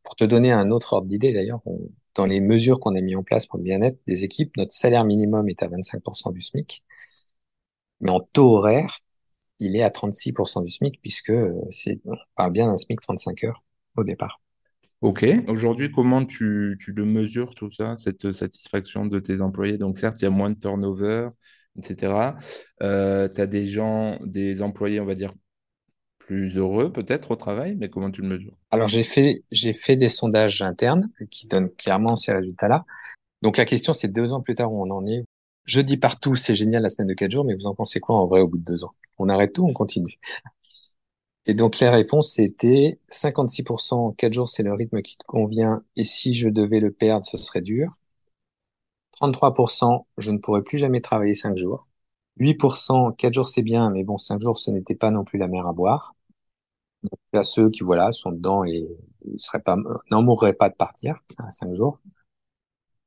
Pour te donner un autre ordre d'idée, d'ailleurs, on, dans les mesures qu'on a mis en place pour le bien-être des équipes, notre salaire minimum est à 25% du SMIC. Mais en taux horaire, il est à 36% du SMIC puisque euh, c'est, on bien d'un SMIC 35 heures au départ. Ok. Aujourd'hui, comment tu, le mesures tout ça, cette satisfaction de tes employés? Donc certes, il y a moins de turnover, etc. Euh, tu as des gens, des employés, on va dire, plus heureux peut-être au travail, mais comment tu le mesures? Alors j'ai fait j'ai fait des sondages internes qui donnent clairement ces résultats-là. Donc la question c'est deux ans plus tard où on en est. Je dis partout c'est génial la semaine de quatre jours, mais vous en pensez quoi en vrai au bout de deux ans? On arrête tout, on continue. Et donc les réponses c'était 56% quatre jours c'est le rythme qui convient et si je devais le perdre ce serait dur. 33% je ne pourrais plus jamais travailler cinq jours. 8%, 4 jours c'est bien, mais bon, 5 jours ce n'était pas non plus la mer à boire. A ceux qui, voilà, sont dedans et seraient n'en mourraient pas de partir à 5 jours.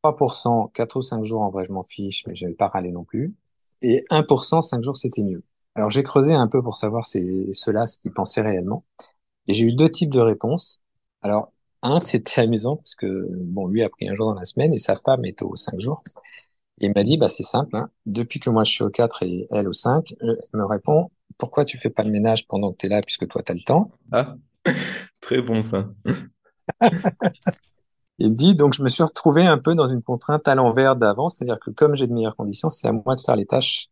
3%, 4 ou 5 jours, en vrai, je m'en fiche, mais je vais pas râler non plus. Et 1%, 5 jours, c'était mieux. Alors, j'ai creusé un peu pour savoir ceux-là ce qu'ils pensaient réellement. Et j'ai eu deux types de réponses. Alors, un, c'était amusant parce que, bon, lui a pris un jour dans la semaine et sa femme est aux 5 jours. Et il m'a dit, bah, c'est simple, hein. depuis que moi je suis au 4 et elle au 5, elle me répond, pourquoi tu fais pas le ménage pendant que tu es là puisque toi tu as le temps? Ah, <laughs> très bon ça. <laughs> il dit, donc je me suis retrouvé un peu dans une contrainte à l'envers d'avant, c'est-à-dire que comme j'ai de meilleures conditions, c'est à moi de faire les tâches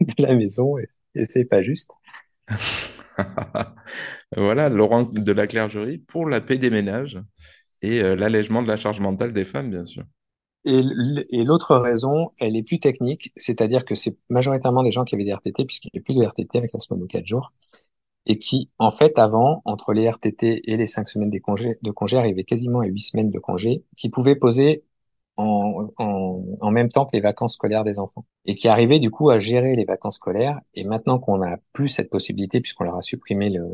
de la maison et, et c'est pas juste. <laughs> voilà, Laurent de la Clergerie pour la paix des ménages et euh, l'allègement de la charge mentale des femmes, bien sûr. Et, l'autre raison, elle est plus technique, c'est-à-dire que c'est majoritairement des gens qui avaient des RTT, puisqu'il n'y a plus de RTT avec la semaine de 4 jours, et qui, en fait, avant, entre les RTT et les 5 semaines de congés, de congé, arrivaient quasiment à 8 semaines de congé, qui pouvaient poser en, en, même temps que les vacances scolaires des enfants, et qui arrivaient du coup à gérer les vacances scolaires. Et maintenant qu'on n'a plus cette possibilité, puisqu'on leur a supprimé le,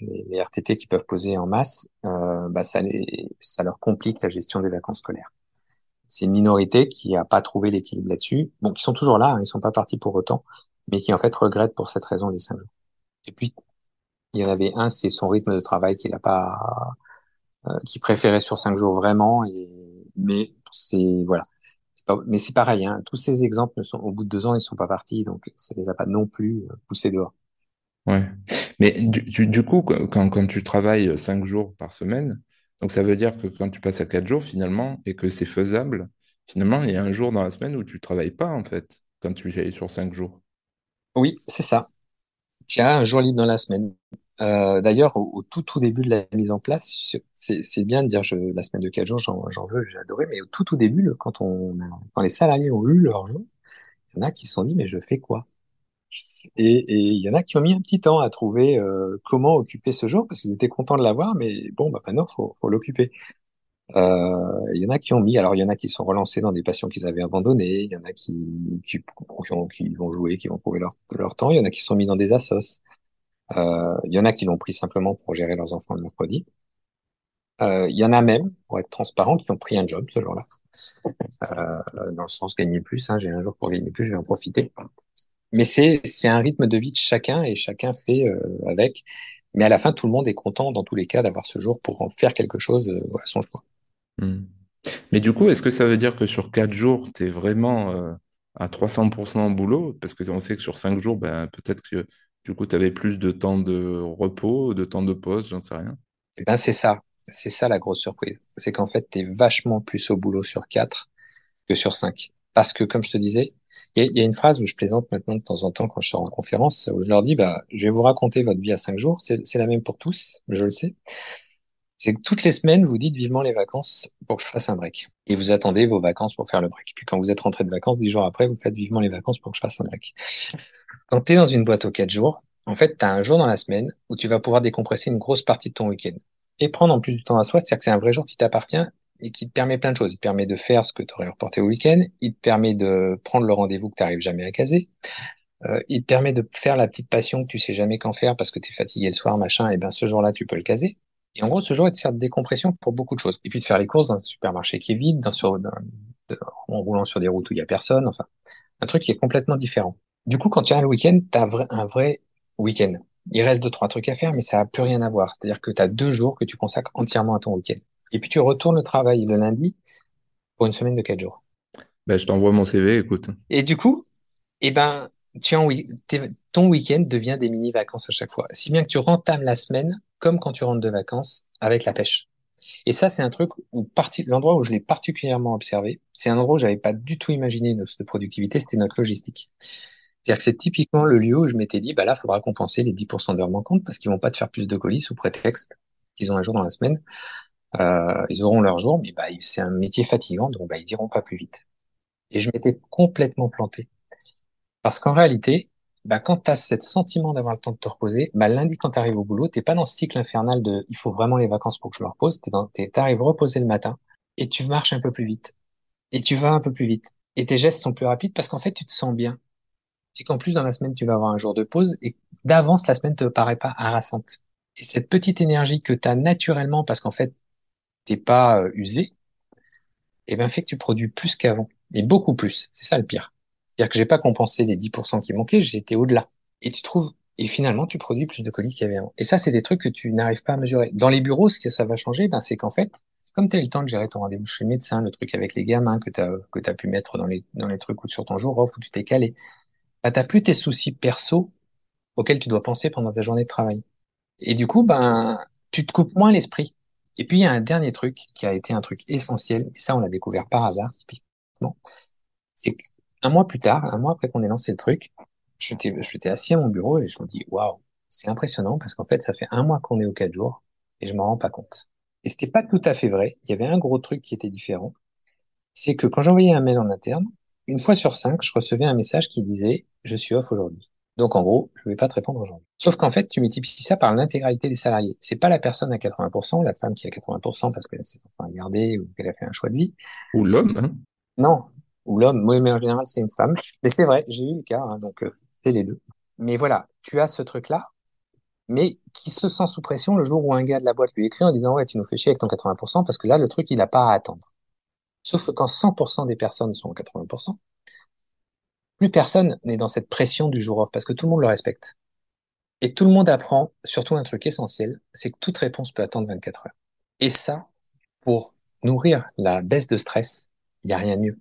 les, RTT qui peuvent poser en masse, euh, bah ça, les, ça leur complique la gestion des vacances scolaires c'est une minorité qui n'a pas trouvé l'équilibre là-dessus. Bon, qui sont toujours là, hein, ils sont pas partis pour autant, mais qui en fait regrettent pour cette raison les cinq jours. Et puis, il y en avait un, c'est son rythme de travail qu'il a pas, euh, qui préférait sur cinq jours vraiment. Mais c'est voilà, mais c'est pareil, hein, tous ces exemples ne sont, au bout de deux ans, ils sont pas partis, donc ça les a pas non plus euh, poussés dehors. Ouais. Mais du, du coup, quand, quand tu travailles cinq jours par semaine, donc ça veut dire que quand tu passes à quatre jours finalement et que c'est faisable, finalement, il y a un jour dans la semaine où tu travailles pas en fait, quand tu es sur cinq jours. Oui, c'est ça. Tu as un jour libre dans la semaine. Euh, d'ailleurs, au, tout tout début de la mise en place, c'est bien de dire la semaine de quatre jours, j'en veux, j'ai adoré, mais au tout tout début, quand on quand les salariés ont eu leur jour, il y en a qui se sont dit mais je fais quoi? Et, il y en a qui ont mis un petit temps à trouver euh, comment occuper ce jour parce qu'ils étaient contents de l'avoir, mais bon, bah maintenant faut, faut l'occuper. Euh, il y en a qui ont mis, alors il y en a qui sont relancés dans des passions qu'ils avaient abandonnées, il y en a qui vont jouer, qui vont trouver leur, temps, il y en a qui sont mis dans des assos, euh, il y en a qui l'ont pris simplement pour gérer leurs enfants le mercredi. Il y en a même, pour être transparent, qui ont pris un job ce jour-là, dans le sens gagner plus. Hein, J'ai un jour pour gagner plus, je vais en profiter. Mais c'est c'est un rythme de vie de chacun et chacun fait euh, avec. Mais à la fin, tout le monde est content dans tous les cas d'avoir ce jour pour en faire quelque chose euh, à son choix. Hmm. Mais du coup, est-ce que ça veut dire que sur quatre jours, tu es vraiment euh, à 300% au boulot? Parce que on sait que sur cinq jours, ben, peut-être que du coup, tu avais plus de temps de repos, de temps de pause, j'en sais rien. Eh ben, c'est ça. C'est ça la grosse surprise. C'est qu'en fait, tu es vachement plus au boulot sur quatre que sur cinq. Parce que, comme je te disais, il y, a une phrase où je plaisante maintenant de temps en temps quand je sors en conférence, où je leur dis, bah, je vais vous raconter votre vie à cinq jours. C'est la même pour tous, je le sais. C'est que toutes les semaines, vous dites vivement les vacances pour que je fasse un break. Et vous attendez vos vacances pour faire le break. Puis quand vous êtes rentré de vacances, dix jours après, vous faites vivement les vacances pour que je fasse un break. Quand tu es dans une boîte aux quatre jours, en fait, tu as un jour dans la semaine où tu vas pouvoir décompresser une grosse partie de ton week-end. Et prendre en plus du temps à soi, c'est-à-dire que c'est un vrai jour qui t'appartient et qui te permet plein de choses. Il te permet de faire ce que tu aurais reporté au week-end, il te permet de prendre le rendez-vous que tu n'arrives jamais à caser, euh, il te permet de faire la petite passion que tu sais jamais qu'en faire parce que tu es fatigué le soir, machin, et ben ce jour-là, tu peux le caser. Et en gros, ce jour, il te sert de décompression pour beaucoup de choses. Et puis de faire les courses dans un supermarché qui est vide, dans, sur, en roulant sur des routes où il y a personne, enfin, un truc qui est complètement différent. Du coup, quand tu as le week-end, tu as un vrai week-end. Il reste deux, trois trucs à faire, mais ça n'a plus rien à voir. C'est-à-dire que tu as deux jours que tu consacres entièrement à ton week-end. Et puis tu retournes au travail le lundi pour une semaine de quatre jours. Ben, je t'envoie mon CV, écoute. Et du coup, eh ben, tu en, ton week-end devient des mini-vacances à chaque fois. Si bien que tu rentames la semaine comme quand tu rentres de vacances avec la pêche. Et ça, c'est un truc où l'endroit où je l'ai particulièrement observé, c'est un endroit où j'avais pas du tout imaginé une de productivité, c'était notre logistique. C'est-à-dire que c'est typiquement le lieu où je m'étais dit, bah là, il faudra compenser les 10% d'heures manquantes parce qu'ils vont pas te faire plus de colis sous prétexte qu'ils ont un jour dans la semaine. Euh, ils auront leur jour, mais bah, c'est un métier fatigant, donc bah, ils iront pas plus vite. Et je m'étais complètement planté. Parce qu'en réalité, bah, quand tu as ce sentiment d'avoir le temps de te reposer, bah, lundi, quand tu arrives au boulot, t'es pas dans ce cycle infernal de il faut vraiment les vacances pour que je me repose. Tu arrives reposer le matin et tu marches un peu plus vite. Et tu vas un peu plus vite. Et tes gestes sont plus rapides parce qu'en fait, tu te sens bien. Et qu'en plus, dans la semaine, tu vas avoir un jour de pause et d'avance, la semaine te paraît pas harassante. Et cette petite énergie que tu as naturellement parce qu'en fait, t'es pas euh, usé, eh bien fait que tu produis plus qu'avant, et beaucoup plus. C'est ça le pire. C'est-à-dire que j'ai pas compensé les 10% qui manquaient, j'étais au-delà. Et tu trouves, et finalement, tu produis plus de colis qu'il y avait avant. Et ça, c'est des trucs que tu n'arrives pas à mesurer. Dans les bureaux, ce que ça va changer, ben, c'est qu'en fait, comme tu as eu le temps de gérer ton rendez-vous chez le médecin, le truc avec les gamins que tu as, que as pu mettre dans les, dans les trucs ou sur ton jour off où tu t'es calé, ben, t'as plus tes soucis perso auxquels tu dois penser pendant ta journée de travail. Et du coup, ben, tu te coupes moins l'esprit. Et puis, il y a un dernier truc qui a été un truc essentiel, et ça, on l'a découvert par hasard, typiquement. C'est qu'un mois plus tard, un mois après qu'on ait lancé le truc, j'étais assis à mon bureau et je me dis, waouh, c'est impressionnant parce qu'en fait, ça fait un mois qu'on est aux quatre jours et je m'en rends pas compte. Et c'était pas tout à fait vrai. Il y avait un gros truc qui était différent. C'est que quand j'envoyais un mail en interne, une fois sur cinq, je recevais un message qui disait, je suis off aujourd'hui. Donc en gros, je vais pas te répondre aujourd'hui. Sauf qu'en fait, tu multiplies ça par l'intégralité des salariés. C'est pas la personne à 80%, la femme qui a 80% parce qu'elle s'est enfin gardée ou qu'elle a fait un choix de vie. Ou l'homme. Hein non, ou l'homme. Oui, mais en général, c'est une femme. Mais c'est vrai, j'ai eu le cas, hein, donc euh, c'est les deux. Mais voilà, tu as ce truc-là, mais qui se sent sous pression le jour où un gars de la boîte lui écrit en disant ouais, tu nous fais chier avec ton 80% parce que là, le truc, il n'a pas à attendre. Sauf que quand 100% des personnes sont à 80%, plus personne n'est dans cette pression du jour off parce que tout le monde le respecte. Et tout le monde apprend surtout un truc essentiel, c'est que toute réponse peut attendre 24 heures. Et ça, pour nourrir la baisse de stress, il n'y a rien de mieux.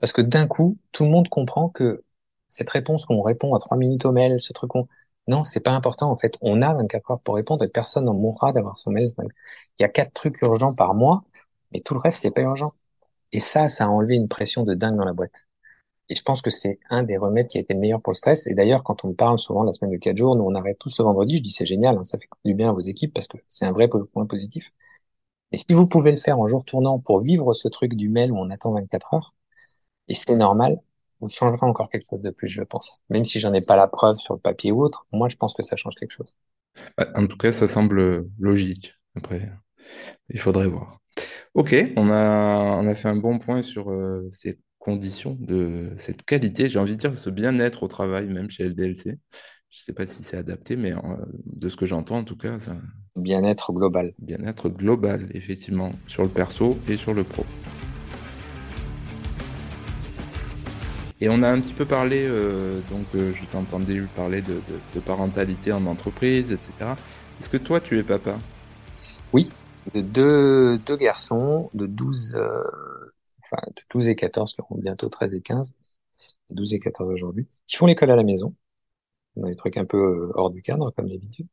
Parce que d'un coup, tout le monde comprend que cette réponse qu'on répond à trois minutes au mail, ce truc qu'on... Non, c'est pas important, en fait. On a 24 heures pour répondre et personne n'en mourra d'avoir son mail. Il y a quatre trucs urgents par mois, mais tout le reste, c'est pas urgent. Et ça, ça a enlevé une pression de dingue dans la boîte. Et je pense que c'est un des remèdes qui a été le meilleur pour le stress. Et d'ailleurs, quand on parle souvent la semaine de quatre jours, nous on arrête tous le vendredi, je dis c'est génial, hein, ça fait du bien à vos équipes parce que c'est un vrai point positif. Et si vous pouvez le faire en jour tournant pour vivre ce truc du mail où on attend 24 heures, et c'est normal, vous changerez encore quelque chose de plus, je pense. Même si j'en ai pas la preuve sur le papier ou autre, moi je pense que ça change quelque chose. En tout cas, ça semble logique. Après, il faudrait voir. Ok, on a, on a fait un bon point sur euh, ces conditions, de cette qualité, j'ai envie de dire ce bien-être au travail, même chez LDLC. Je ne sais pas si c'est adapté, mais euh, de ce que j'entends en tout cas, ça... bien-être global. Bien-être global, effectivement, sur le perso et sur le pro. Et on a un petit peu parlé, euh, donc euh, je t'entendais parler de, de, parentalité en entreprise, etc. Est-ce que toi, tu es papa? Oui, de deux, deux garçons de 12, euh, enfin, de 12 et 14, qui auront bientôt 13 et 15, 12 et 14 aujourd'hui, qui font l'école à la maison, dans des trucs un peu hors du cadre, comme d'habitude.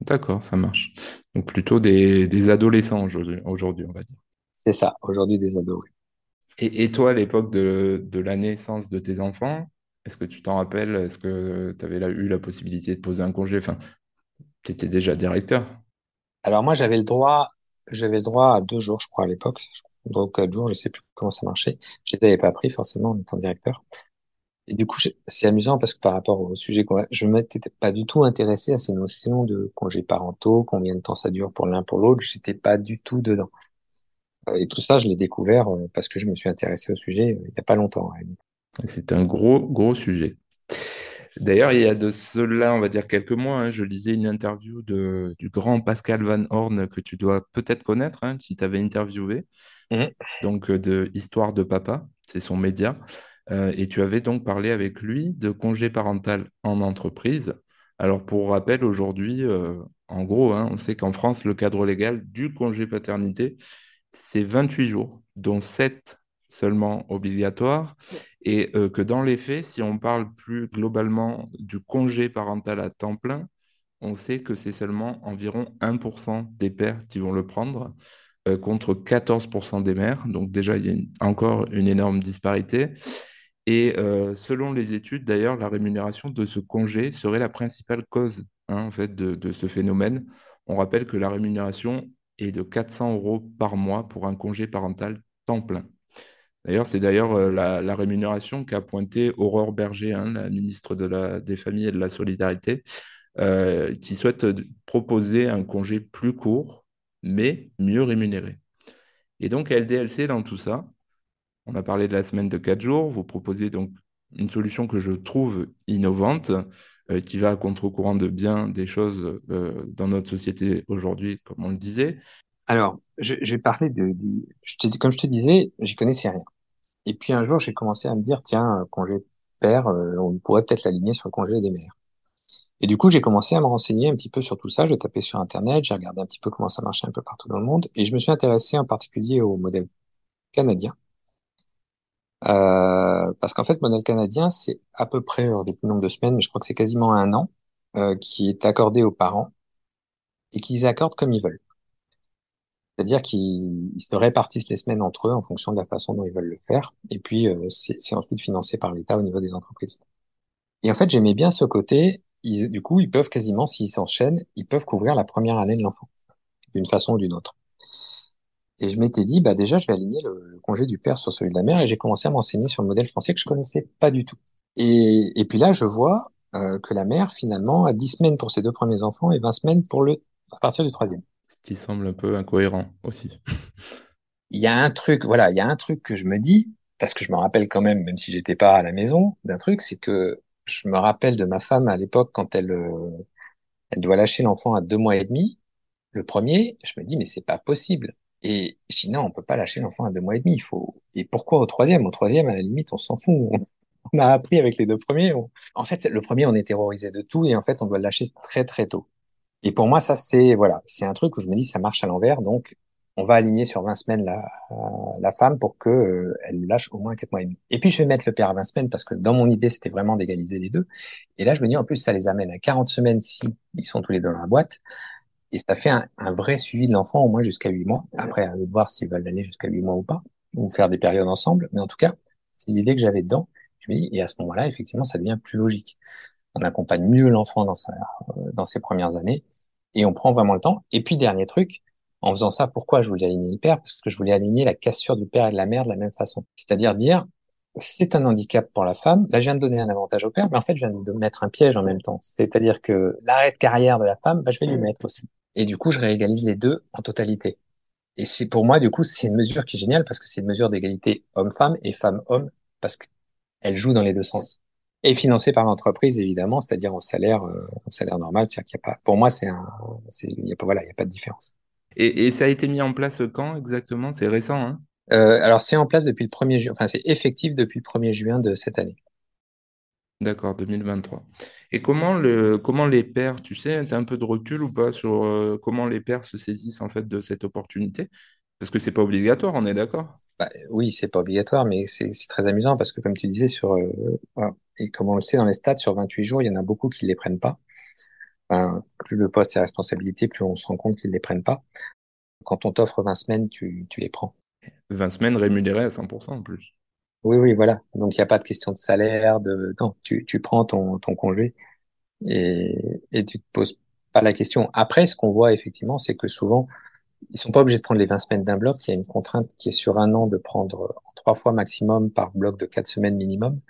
D'accord, ça marche. Donc plutôt des, des adolescents aujourd'hui, on va dire. C'est ça, aujourd'hui des ados, oui. Et, toi, à l'époque de, la naissance de tes enfants, est-ce que tu t'en rappelles Est-ce que tu avais eu la possibilité de poser un congé? Enfin, tu étais déjà directeur. Alors moi, j'avais le droit, j'avais droit à deux jours, je crois, à l'époque. Donc quatre jours, je sais plus comment ça marchait. Je n'avais pas pris forcément en étant directeur. Et du coup, c'est amusant parce que par rapport au sujet qu'on je m'étais pas du tout intéressé à ces notions de congés parentaux, combien de temps ça dure pour l'un pour l'autre. J'étais pas du tout dedans. Euh, et tout ça, je l'ai découvert euh, parce que je me suis intéressé au sujet euh, il n'y a pas longtemps. C'est un gros, gros sujet. D'ailleurs, il y a de cela, on va dire quelques mois, hein, je lisais une interview de, du grand Pascal Van Horn que tu dois peut-être connaître hein, si tu avais interviewé. Mhm. Donc, de Histoire de Papa, c'est son média. et tu avais donc parlé avec lui de congé parental en entreprise. Alors, pour rappel, aujourd'hui, en gros, hein, on sait qu'en France, le cadre légal du congé paternité c'est 28 jours, dont 7 seulement obligatoires, et euh, que dans les faits, si on parle plus globalement du congé parental à temps plein, on sait que c'est seulement environ 1% des pères qui vont le prendre, euh, contre 14% des mères. Donc déjà, il y a encore une énorme disparité. Et euh, selon les études, d'ailleurs, la rémunération de ce congé serait la principale cause hein, en fait, de, de, ce phénomène. On rappelle que la rémunération et de 400 euros par mois pour un congé parental temps plein. D'ailleurs, c'est d'ailleurs euh, la, rémunération qu'a pointé Aurore Berger, hein, la ministre des Familles et de la Solidarité, euh, qui souhaite proposer un congé plus court, mais mieux rémunéré. Et donc, LDLC, dans tout ça, on a parlé de la semaine de 4 jours, vous proposez donc une solution que je trouve innovante, euh, qui va à contre-courant de bien des choses euh, dans notre société aujourd'hui, comme on le disait. Alors, je, vais parler de, je comme je te disais, j'y connaissais rien. Et puis un jour, j'ai commencé à me dire, tiens, congé père, euh, on pourrait peut-être l'aligner sur le congé des mères. Et du coup, j'ai commencé à me renseigner un petit peu sur tout ça. J'ai tapé sur Internet, j'ai regardé un petit peu comment ça marchait un peu partout dans le monde, et je me suis intéressé en particulier au modèle canadien, euh, parce qu'en fait, modèle canadien, c'est à peu près, euh, depuis nombre de semaines, mais je crois que c'est quasiment un an, euh, qui est accordé aux parents et qu'ils accordent comme ils veulent. C'est-à-dire qu'ils se répartissent les semaines entre eux en fonction de la façon dont ils veulent le faire. Et puis, euh, c'est ensuite financé par l'État au niveau des entreprises. Et en fait, j'aimais bien ce côté. Ils, du coup, ils peuvent quasiment, s'ils s'enchaînent, ils peuvent couvrir la première année de l'enfant, d'une façon ou d'une autre. Et je m'étais dit, bah déjà, je vais aligner le, congé du père sur celui de la mère, et j'ai commencé à m'enseigner sur le modèle français que je connaissais pas du tout. Et, et puis là, je vois euh, que la mère, finalement, a 10 semaines pour ses deux premiers enfants et 20 semaines pour le à partir du troisième. Qui semble un peu incohérent aussi. Il y a un truc, voilà, il y a un truc que je me dis, parce que je me rappelle quand même, même si j'étais pas à la maison, d'un truc, c'est que je me rappelle de ma femme à l'époque quand elle, euh, elle doit lâcher l'enfant à deux mois et demi. Le premier, je me dis, mais c'est pas possible. Et je dis non, on peut pas lâcher l'enfant à deux mois et demi. Il faut. Et pourquoi au troisième? Au troisième, à la limite, on s'en fout. <laughs> On a appris avec les deux premiers. En fait, le premier, on est terrorisé de tout et en fait, on doit le lâcher très très tôt. Et pour moi, ça c'est voilà, c'est un truc où je me dis ça marche à l'envers. Donc, on va aligner sur 20 semaines la, la femme pour que euh, elle lâche au moins 4 mois et demi. Et puis je vais mettre le père à 20 semaines parce que dans mon idée, c'était vraiment d'égaliser les deux. Et là, je me dis, en plus, ça les amène à 40 semaines si ils sont tous les deux dans la boîte. Et ça fait un, un vrai suivi de l'enfant au moins jusqu'à 8 mois. Après, à voir s'ils veulent aller jusqu'à 8 mois ou pas, ou faire des périodes ensemble. Mais en tout cas, c'est l'idée que j'avais dedans. Je me dis, et à ce moment-là, effectivement, ça devient plus logique. On accompagne mieux l'enfant dans, sa, dans ses premières années et on prend vraiment le temps. Et puis, dernier truc, en faisant ça, pourquoi je voulais aligner le père? Parce que je voulais aligner la cassure du père et de la mère de la même façon. C'est-à-dire dire, c'est un handicap pour la femme. Là, je viens de donner un avantage au père, mais en fait, je viens de mettre un piège en même temps. C'est-à-dire que l'arrêt de carrière de la femme, bah, je vais lui mettre aussi. Et du coup, je réégalise les deux en totalité. Et c'est pour moi, du coup, c'est une mesure qui est géniale parce que c'est une mesure d'égalité homme-femme et femme-homme parce qu'elle joue dans les deux sens. Et financée par l'entreprise, évidemment, c'est-à-dire en salaire, euh, salaire normal. C'est-à-dire qu'il y a pas, pour moi, c'est un, il y a pas, voilà, il y a pas de différence. Et, et ça a été mis en place quand exactement? C'est récent, hein? Euh, alors, c'est en place depuis le 1er juin, enfin, c'est effectif depuis le 1er juin de cette année. D'accord, 2023. Et comment le comment les pères, tu sais, tu as un peu de recul ou pas sur euh, comment les pères se saisissent en fait de cette opportunité? Parce que c'est pas obligatoire, on est d'accord? Bah, oui, c'est pas obligatoire, mais c'est très amusant parce que, comme tu disais, sur, euh, et comme on le sait dans les stats, sur 28 jours, il y en a beaucoup qui les prennent pas. Enfin, plus le poste est responsabilité, plus on se rend compte qu'ils les prennent pas. Quand on t'offre 20 semaines, tu, tu les prends. 20 semaines rémunérées à 100% en plus. Oui, oui, voilà. Donc, il n'y a pas de question de salaire, de, non, tu, tu prends ton, ton congé et, et tu te poses pas la question. Après, ce qu'on voit effectivement, c'est que souvent, ils sont pas obligés de prendre les 20 semaines d'un bloc. Il y a une contrainte qui est sur un an de prendre trois fois maximum par bloc de quatre semaines minimum.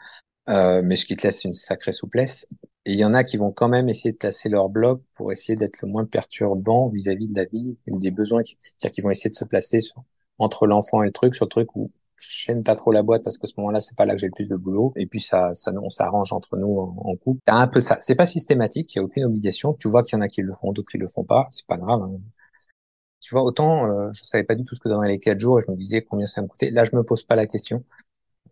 Euh, mais ce qui te laisse une sacrée souplesse. Et il y en a qui vont quand même essayer de placer leur bloc pour essayer d'être le moins perturbant vis-à-vis de la vie et des besoins, c'est-à-dire qu'ils vont essayer de se placer entre l'enfant et le truc, sur le truc où je chaîne pas trop la boîte parce que ce moment-là, c'est pas là que j'ai le plus de boulot. Et puis ça, ça, on s'arrange entre nous en, en couple. T'as un peu ça. C'est pas systématique, il y a aucune obligation. Tu vois qu'il y en a qui le font, d'autres qui le font pas. C'est pas grave. Hein. Tu vois, autant euh, je savais pas du tout ce que donnaient les quatre jours et je me disais combien ça me coûtait. Là, je me pose pas la question.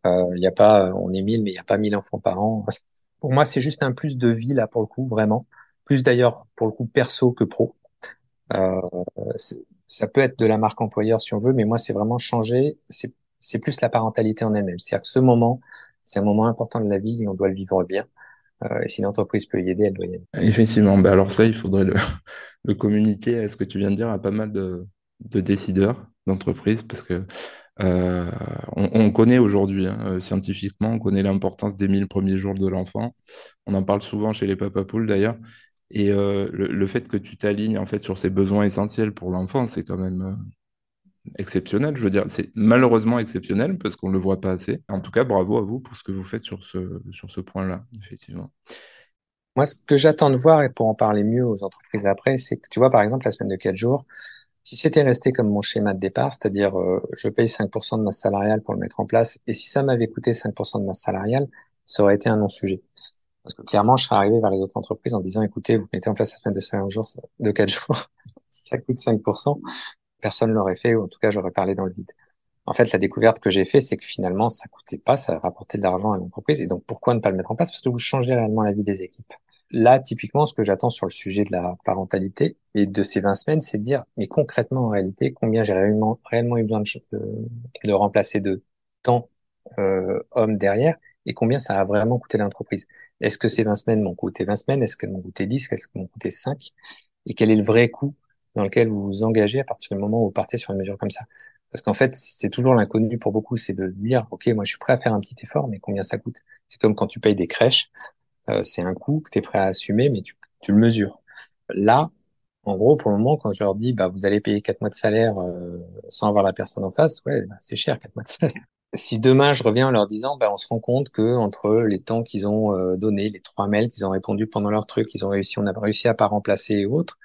Euh, Il y a pas, on est mille, mais il y a pas mille enfants par an. <laughs> Pour moi, c'est juste un plus de vie là pour le coup, vraiment. Plus d'ailleurs pour le coup perso que pro. Euh, ça peut être de la marque employeur si on veut, mais moi, c'est vraiment changer. C'est plus la parentalité en elle-même. C'est-à-dire que ce moment, c'est un moment important de la vie et on doit le vivre bien. Euh, et si l'entreprise peut y aider, elle doit y. Effectivement, bah alors ça, il faudrait <laughs> le, communiquer à ce que tu viens de dire à pas mal de, de décideurs d'entreprise parce que euh, on, on, connaît aujourd'hui, hein, euh, scientifiquement, on connaît l'importance des 1000 premiers jours de l'enfant. On en parle souvent chez les papapoules d'ailleurs. Et le, le, fait que tu t'alignes en fait sur ses besoins essentiels pour l'enfant, c'est quand même exceptionnel. Je veux dire, c'est malheureusement exceptionnel parce qu'on ne le voit pas assez. En tout cas, bravo à vous pour ce que vous faites sur ce, sur ce point-là, effectivement. Moi, ce que j'attends de voir, et pour en parler mieux aux entreprises après, c'est que tu vois, par exemple, la semaine de 4 jours, si c'était resté comme mon schéma de départ, c'est-à-dire euh, je paye 5% de masse salariale pour le mettre en place, et si ça m'avait coûté 5% de masse salariale, ça aurait été un non-sujet. Parce que clairement, je serais arrivé vers les autres entreprises en disant, écoutez, vous mettez en place la semaine de 5 jours, de 4 jours, ça <laughs> coûte 5% personne l'aurait fait, ou en tout cas, j'aurais parlé dans le vide. En fait, la découverte que j'ai fait, c'est que finalement, ça coûtait pas, ça rapportait de l'argent à l'entreprise. Et donc, pourquoi ne pas le mettre en place? Parce que vous changez réellement la vie des équipes. Là, typiquement, ce que j'attends sur le sujet de la parentalité et de ces 20 semaines, c'est de dire, mais concrètement, en réalité, combien j'ai réellement, eu besoin de, remplacer de temps euh, hommes derrière et combien ça a vraiment coûté l'entreprise. Est-ce que ces 20 semaines m'ont coûté 20 semaines? Est-ce qu'elles m'ont coûté 10 Est-ce qu'elles m'ont coûté 5 Et quel est le vrai coût dans lequel vous vous engagez à partir du moment où vous partez sur une mesure comme ça. Parce qu'en fait, c'est toujours l'inconnu pour beaucoup, c'est de dire, OK, moi je suis prêt à faire un petit effort, mais combien ça coûte? C'est comme quand tu payes des crèches, euh, c'est un coût que tu es prêt à assumer, mais tu, tu, le mesures. Là, en gros, pour le moment, quand je leur dis, bah, vous allez payer quatre mois de salaire euh, sans avoir la personne en face, ouais, bah, c'est cher, quatre mois de salaire. <laughs> Si demain je reviens en leur disant, bah, on se rend compte que entre les temps qu'ils ont euh, donné, les trois mails qu'ils ont répondu pendant leur truc, ils ont réussi, on a réussi à pas remplacer et autres,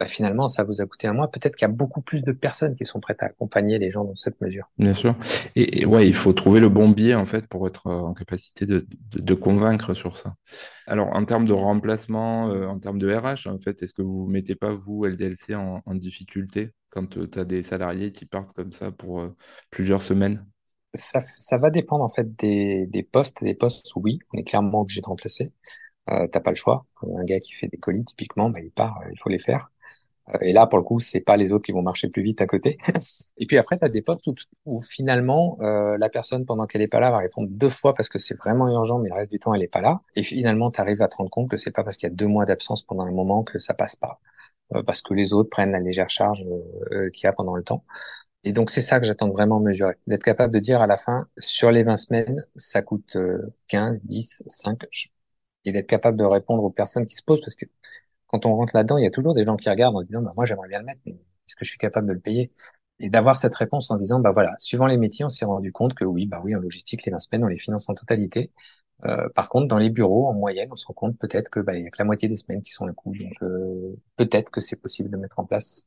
bah, finalement, ça vous a coûté un mois. Peut-être qu'il y a beaucoup plus de personnes qui sont prêtes à accompagner les gens dans cette mesure. Bien sûr. Et, et ouais, il faut trouver le bon biais, en fait, pour être euh, en capacité de, de, de convaincre sur ça. Alors, en termes de remplacement, euh, en termes de RH, en fait, est-ce que vous ne mettez pas, vous, LDLC, en, en difficulté quand euh, tu as des salariés qui partent comme ça pour euh, plusieurs semaines? Ça, ça va dépendre, en fait, des, des postes. Des postes, oui, on est clairement obligé de remplacer. Euh, t'as pas le choix. Un gars qui fait des colis, typiquement, bah, il part, il faut les faire. Euh, et là, pour le coup, c'est pas les autres qui vont marcher plus vite à côté. Et puis après, tu as des postes où, finalement, euh, la personne, pendant qu'elle est pas là, va répondre deux fois parce que c'est vraiment urgent, mais le reste du temps, elle est pas là. Et finalement, tu arrives à te rendre compte que c'est pas parce qu'il y a deux mois d'absence pendant un moment que ça passe pas. Euh, parce que les autres prennent la légère charge euh, qu'il y a pendant le temps. Et donc, c'est ça que j'attends vraiment mesurer. D'être capable de dire à la fin, sur les 20 semaines, ça coûte 15, 10, 5, et d'être capable de répondre aux personnes qui se posent parce que quand on rentre là-dedans, il y a toujours des gens qui regardent en disant, bah, moi, j'aimerais bien le mettre, mais est-ce que je suis capable de le payer? Et d'avoir cette réponse en disant, bah voilà, suivant les métiers, on s'est rendu compte que oui, bah oui, en logistique, les 20 semaines, on les finance en totalité. Euh, par contre, dans les bureaux, en moyenne, on se rend compte peut-être que bah, il y a que la moitié des semaines qui sont le coût. Donc euh, peut-être que c'est possible de mettre en place,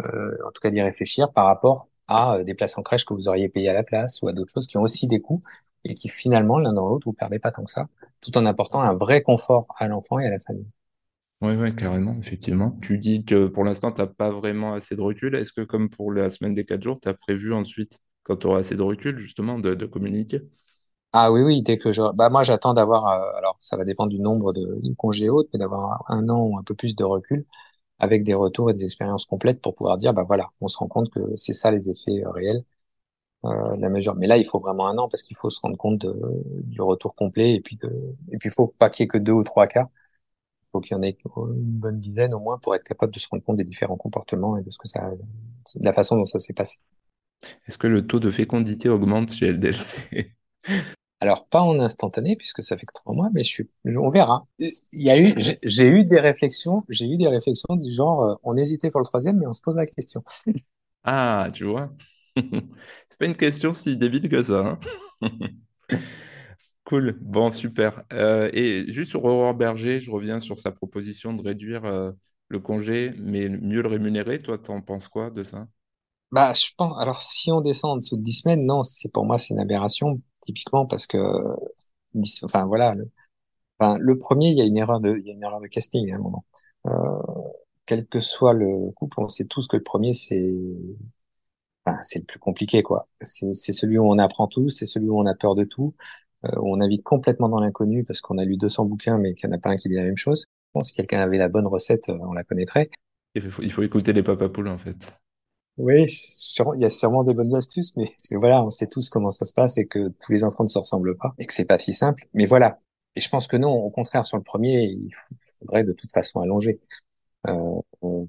euh, en tout cas d'y réfléchir par rapport à des places en crèche que vous auriez payées à la place ou à d'autres choses qui ont aussi des coûts et qui finalement, l'un dans l'autre, vous perdez pas tant que ça, tout en apportant un vrai confort à l'enfant et à la famille. Oui, ouais, carrément, effectivement. Tu dis que pour l'instant, tu n'as pas vraiment assez de recul. Est-ce que, comme pour la semaine des quatre jours, tu as prévu ensuite, quand tu auras assez de recul, justement, de, communiquer? Ah oui, oui, dès que je... Bah, moi, j'attends d'avoir... euh, alors, ça va dépendre du nombre de, congés hautes, mais d'avoir un an ou un peu plus de recul avec des retours et des expériences complètes pour pouvoir dire, bah voilà, on se rend compte que c'est ça les effets euh, réels euh, de la mesure. Mais là, il faut vraiment un an parce qu'il faut se rendre compte du retour complet et puis de... et puis il faut pas qu'il y ait que deux ou trois cas. Faut qu'il y en ait une bonne dizaine au moins pour être capable de se rendre compte des différents comportements et de ce que ça, de la façon dont ça s'est passé. Est-ce que le taux de fécondité augmente chez LDLC? <laughs> Alors, pas en instantané, puisque ça fait que trois mois, mais je suis, on verra. Il y a eu, j'ai j'ai eu des réflexions, j'ai eu des réflexions du genre, euh, on hésitait pour le troisième, mais on se pose la question. <laughs> Ah, tu vois. <laughs> C'est pas une question si débile que ça. hein. Cool. Bon, super. Euh, et juste sur Aurore Berger, je reviens sur sa proposition de réduire euh, le congé, mais mieux le rémunérer. Toi, t'en penses quoi de ça? Bah, je pense, alors, si on descend en dessous de dix semaines, non, c'est, pour moi, c'est une aberration, typiquement, parce que, enfin, voilà, le, premier, il y a une erreur de, il y a une erreur de casting, à un moment. Euh, quel que soit le couple, on sait tous que le premier, c'est, enfin, c'est le plus compliqué, quoi. C'est celui où on apprend tout, c'est celui où on a peur de tout. Euh, on navigue complètement dans l'inconnu parce qu'on a lu 200 bouquins mais qu'il n'y en a pas un qui dit la même chose. Bon, si quelqu'un avait la bonne recette, euh, on la connaîtrait. Il faut, il faut écouter les papapoules, en fait. Oui, sûrement- il y a sûrement des bonnes astuces, mais, mais voilà, on sait tous comment ça se passe et que tous les enfants ne se ressemblent pas et que c'est pas si simple. Mais voilà. Et je pense que non, au contraire, sur le premier, il faudrait de toute façon allonger euh,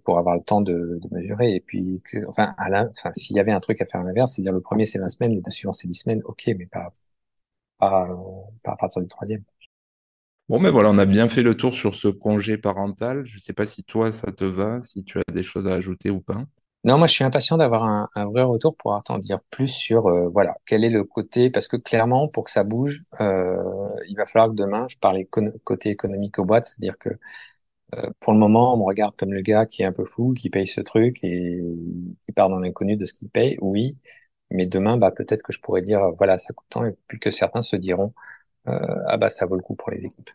pour avoir le temps de, de mesurer. Et puis, enfin, à l'in- enfin, s'il y avait un truc à faire à l'inverse, c'est dire le premier c'est 20 semaines, le deux suivants c'est 10 semaines, ok, mais pas, pas, euh, à partir du troisième. Bon, mais voilà, on a bien fait le tour sur ce congé parental. Je sais pas si toi, ça te va, si tu as des choses à ajouter ou pas. Non, moi, je suis impatient d'avoir un, un vrai retour pour t'en dire plus sur, euh, voilà, quel est le côté, parce que clairement, pour que ça bouge, euh, il va falloir que demain, je parle écono- côté économique aux boîtes, c'est-à-dire que euh, pour le moment, on me regarde comme le gars qui est un peu fou, qui paye ce truc et qui part dans l'inconnu de ce qu'il paye, oui, mais demain, bah, peut-être que je pourrais dire, euh, voilà, ça coûte tant, et puis que certains se diront, euh, ah bah, ça vaut le coup pour les équipes.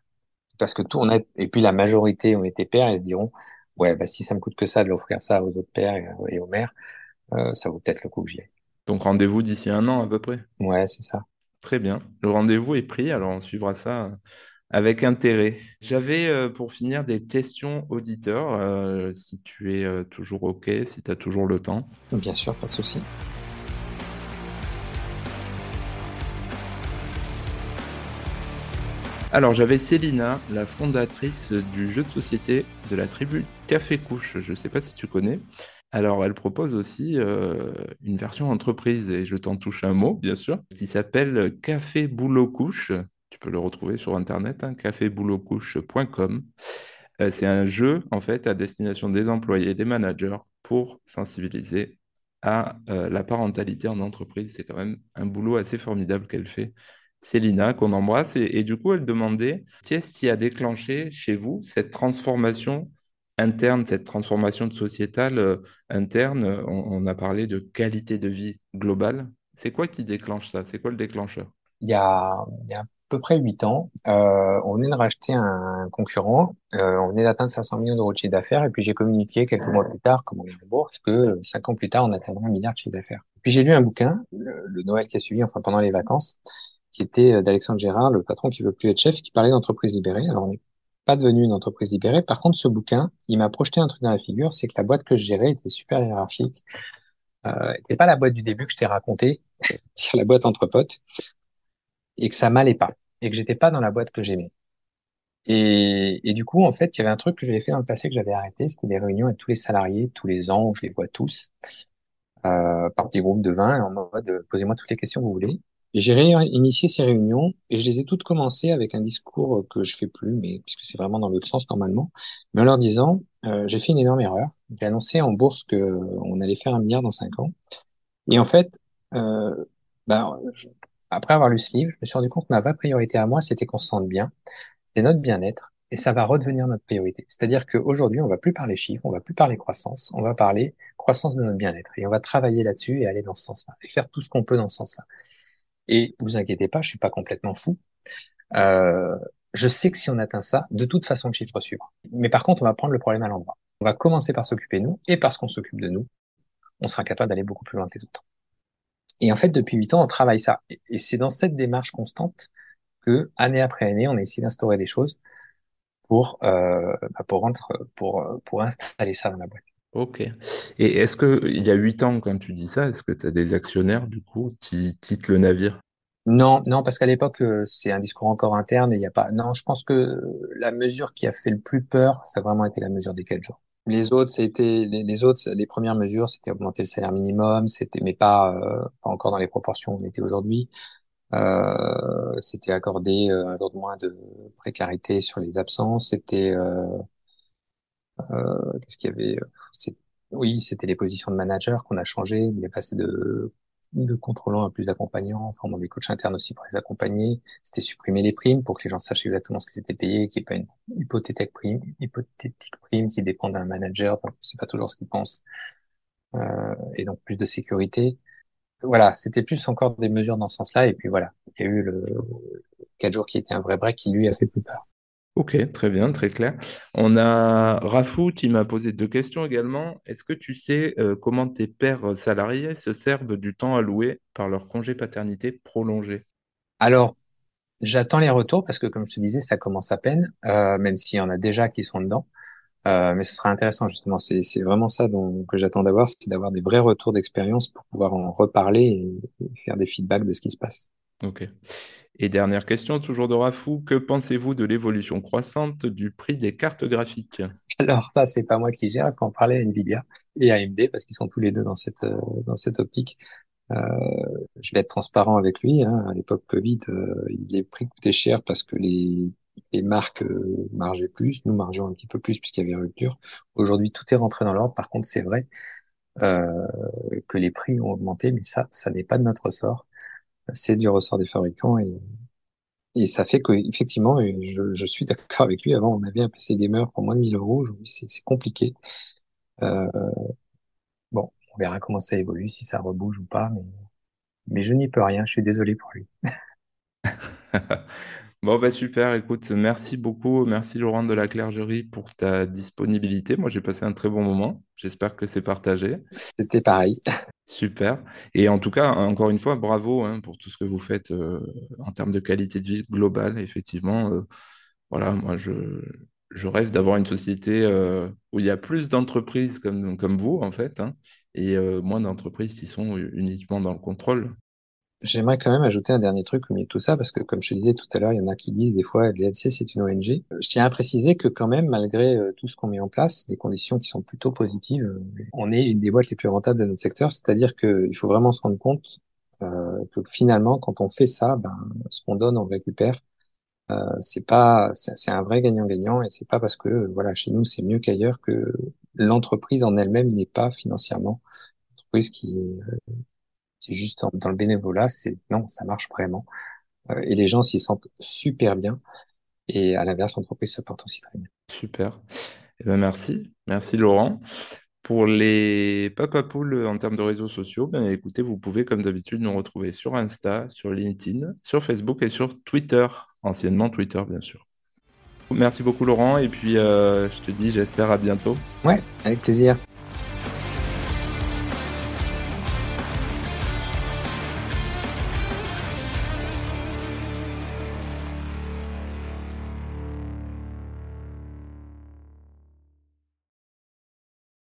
Parce que tout, on a, et puis la majorité ont été pères et se diront, ouais, bah, si ça me coûte que ça de l'offrir ça aux autres pères et, et aux mères, euh, ça vaut peut-être le coup que j'y aille. Donc, rendez-vous d'ici un an à peu près? Ouais, c'est ça. Très bien. Le rendez-vous est pris, alors on suivra ça euh, avec intérêt. J'avais euh, pour finir des questions auditeurs, euh, si tu es euh, toujours OK, si tu as toujours le temps. Bien sûr, pas de souci. Alors, j'avais Célina, la fondatrice du jeu de société de la tribu Café Couche. Je ne sais pas si tu connais. Alors, elle propose aussi euh, une version entreprise, et je t'en touche un mot, bien sûr, qui s'appelle Café Boulot Couche. Tu peux le retrouver sur Internet, hein, caféboulotcouche.com. Euh, c'est un jeu, en fait, à destination des employés et des managers pour sensibiliser à euh, la parentalité en entreprise. C'est quand même un boulot assez formidable qu'elle fait. Célina, qu'on embrasse. Et, du coup, elle demandait, qu'est-ce qui a déclenché chez vous cette transformation interne, cette transformation sociétale euh, interne? On, a parlé de qualité de vie globale. C'est quoi qui déclenche ça? C'est quoi le déclencheur? Il y a, il y a à peu près huit ans, euh, on venait de racheter un concurrent, euh, on venait d'atteindre 500 millions d'euros de chiffre d'affaires, et puis j'ai communiqué quelques mois plus tard, comme on est en bourse, que cinq ans plus tard, on atteindrait un milliard de chiffre d'affaires. Puis j'ai lu un bouquin, le, le Noël qui a suivi, enfin pendant les vacances, qui était euh, d'Alexandre Gérard, le patron qui veut plus être chef, qui parlait d'entreprise libérée. Alors on est pas devenu une entreprise libérée. Par contre, ce bouquin, il m'a projeté un truc dans la figure, c'est que la boîte que je gérais était super hiérarchique. Euh, n'était pas la boîte du début que je t'ai raconté, sur <laughs> la boîte entre potes, et que ça m'allait pas, et que j'étais pas dans la boîte que j'aimais. Et, et, du coup, en fait, il y avait un truc que j'avais fait dans le passé que j'avais arrêté, c'était des réunions avec tous les salariés tous les ans où je les vois tous, euh, par petits groupes de 20, en mode euh, posez-moi toutes les questions que vous voulez. J'ai réinitié ces réunions et je les ai toutes commencées avec un discours que je fais plus, mais puisque c'est vraiment dans l'autre sens normalement, mais en leur disant euh, j'ai fait une énorme erreur. J'ai annoncé en bourse que on allait faire un milliard dans cinq ans. Et en fait, euh, bah, après avoir lu ce livre, je me suis rendu compte que ma vraie priorité à moi, c'était qu'on se sente bien, c'est notre bien-être, et ça va redevenir notre priorité. C'est-à-dire qu'aujourd'hui, on va plus parler chiffres, on va plus parler croissance, on va parler croissance de notre bien-être, et on va travailler là-dessus et aller dans ce sens-là, et faire tout ce qu'on peut dans ce sens-là. Et vous inquiétez pas, je suis pas complètement fou. Euh, je sais que si on atteint ça, de toute façon, le chiffre suivra. Mais par contre, on va prendre le problème à l'endroit. On va commencer par s'occuper de nous, et parce qu'on s'occupe de nous, on sera capable d'aller beaucoup plus loin que les autres. Et en fait, depuis huit ans, on travaille ça. Et c'est dans cette démarche constante que, année après année, on a essayé d'instaurer des choses pour, euh, bah, pour, pour, pour installer ça dans la boîte. Ok. Et est-ce que il y a huit ans, quand tu dis ça, est-ce que tu as des actionnaires, du coup, qui quittent le navire? Non, non, parce qu'à l'époque, euh, c'est un discours encore interne et il n'y a pas. Non, je pense que la mesure qui a fait le plus peur, ça a vraiment été la mesure des quatre jours. Les autres, c'était les, autres, les premières mesures, c'était augmenter le salaire minimum, c'était, mais pas, euh, pas encore dans les proportions où on était aujourd'hui. Euh, c'était accorder euh, un jour de moins de précarité sur les absences. C'était euh, qu'est-ce qu'il y avait Oui, c'était les positions de manager qu'on a changé. On est passé de de contrôlant à plus accompagnants, en formant des coachs internes aussi pour les accompagner. C'était supprimer les primes pour que les gens sachent exactement ce qu'ils étaient payés, qu'il n'y ait pas une hypothétique prime, hypothétique prime qui dépend d'un manager, donc c'est pas toujours ce qu'ils pensent. Euh, et donc plus de sécurité. Voilà, c'était plus encore des mesures dans ce sens-là. Et puis voilà, il y a eu le 4 jours qui était un vrai break qui lui a fait plus peur. Ok, très bien, très clair. On a Rafou qui m'a posé deux questions également. Est-ce que tu sais euh, comment tes pères salariés se servent du temps alloué par leur congé paternité prolongé? Alors, j'attends les retours parce que, comme je te disais, ça commence à peine, euh, même s'il y en a déjà qui sont dedans. Euh, mais ce sera intéressant justement. C'est vraiment ça dont, que j'attends d'avoir, c'est d'avoir des vrais retours d'expérience pour pouvoir en reparler et, et faire des feedbacks de ce qui se passe. Ok. Et dernière question, toujours de Rafou, que pensez-vous de l'évolution croissante du prix des cartes graphiques? Alors ça, c'est pas moi qui gère, il faut en parler à Nvidia et à AMD parce qu'ils sont tous les deux dans cette euh, dans cette optique. Euh, je vais être transparent avec lui. Hein. À l'époque Covid, euh, les prix coûtaient cher parce que les les marques margeaient plus, nous margeons un petit peu plus puisqu'il y avait rupture. Aujourd'hui, tout est rentré dans l'ordre. Par contre, c'est vrai que les prix ont augmenté, mais ça, ça n'est pas de notre ressort c'est du ressort des fabricants et, et ça fait que effectivement, je, je suis d'accord avec lui. Avant, on avait un PC gamer pour moins de 1000 euros. Aujourd'hui, c'est compliqué. Euh, bon, on verra comment ça évolue, si ça rebouge ou pas, mais, mais je n'y peux rien. Je suis désolé pour lui. <laughs> Bon, bah super, écoute, merci beaucoup. Merci Laurent de la Clergerie pour ta disponibilité. Moi, j'ai passé un très bon moment. J'espère que c'est partagé. C'était pareil. <laughs> Super. Et en tout cas, encore une fois, bravo hein, pour tout ce que vous faites euh, en termes de qualité de vie globale. Effectivement, euh, voilà, moi, je, je rêve d'avoir une société euh, où il y a plus d'entreprises comme, comme vous, en fait, hein, et moins d'entreprises qui sont uniquement dans le contrôle. J'aimerais quand même ajouter un dernier truc au milieu de tout ça, parce que comme je te disais tout à l'heure, il y en a qui disent des fois l'ENC c'est une ONG. Je tiens à préciser que quand même, malgré euh, tout ce qu'on met en place, des conditions qui sont plutôt positives, euh, on est une des boîtes les plus rentables de notre secteur, c'est-à-dire qu'il faut vraiment se rendre compte euh, que finalement, quand on fait ça, ben, ce qu'on donne, on récupère. Euh, c'est pas, c'est un vrai gagnant-gagnant, et c'est pas parce que voilà, chez nous c'est mieux qu'ailleurs que l'entreprise en elle-même n'est pas financièrement entreprise qui c'est juste dans, le bénévolat, c'est non, ça marche vraiment. Euh, et les gens s'y sentent super bien. Et à l'inverse, l'entreprise se porte aussi très bien. Super. Eh ben merci. Merci Laurent. Pour les papa poules en termes de réseaux sociaux, ben écoutez, vous pouvez comme d'habitude nous retrouver sur Insta, sur LinkedIn, sur Facebook et sur Twitter, anciennement Twitter bien sûr. Merci beaucoup Laurent et puis euh, je te dis j'espère à bientôt. Ouais, avec plaisir.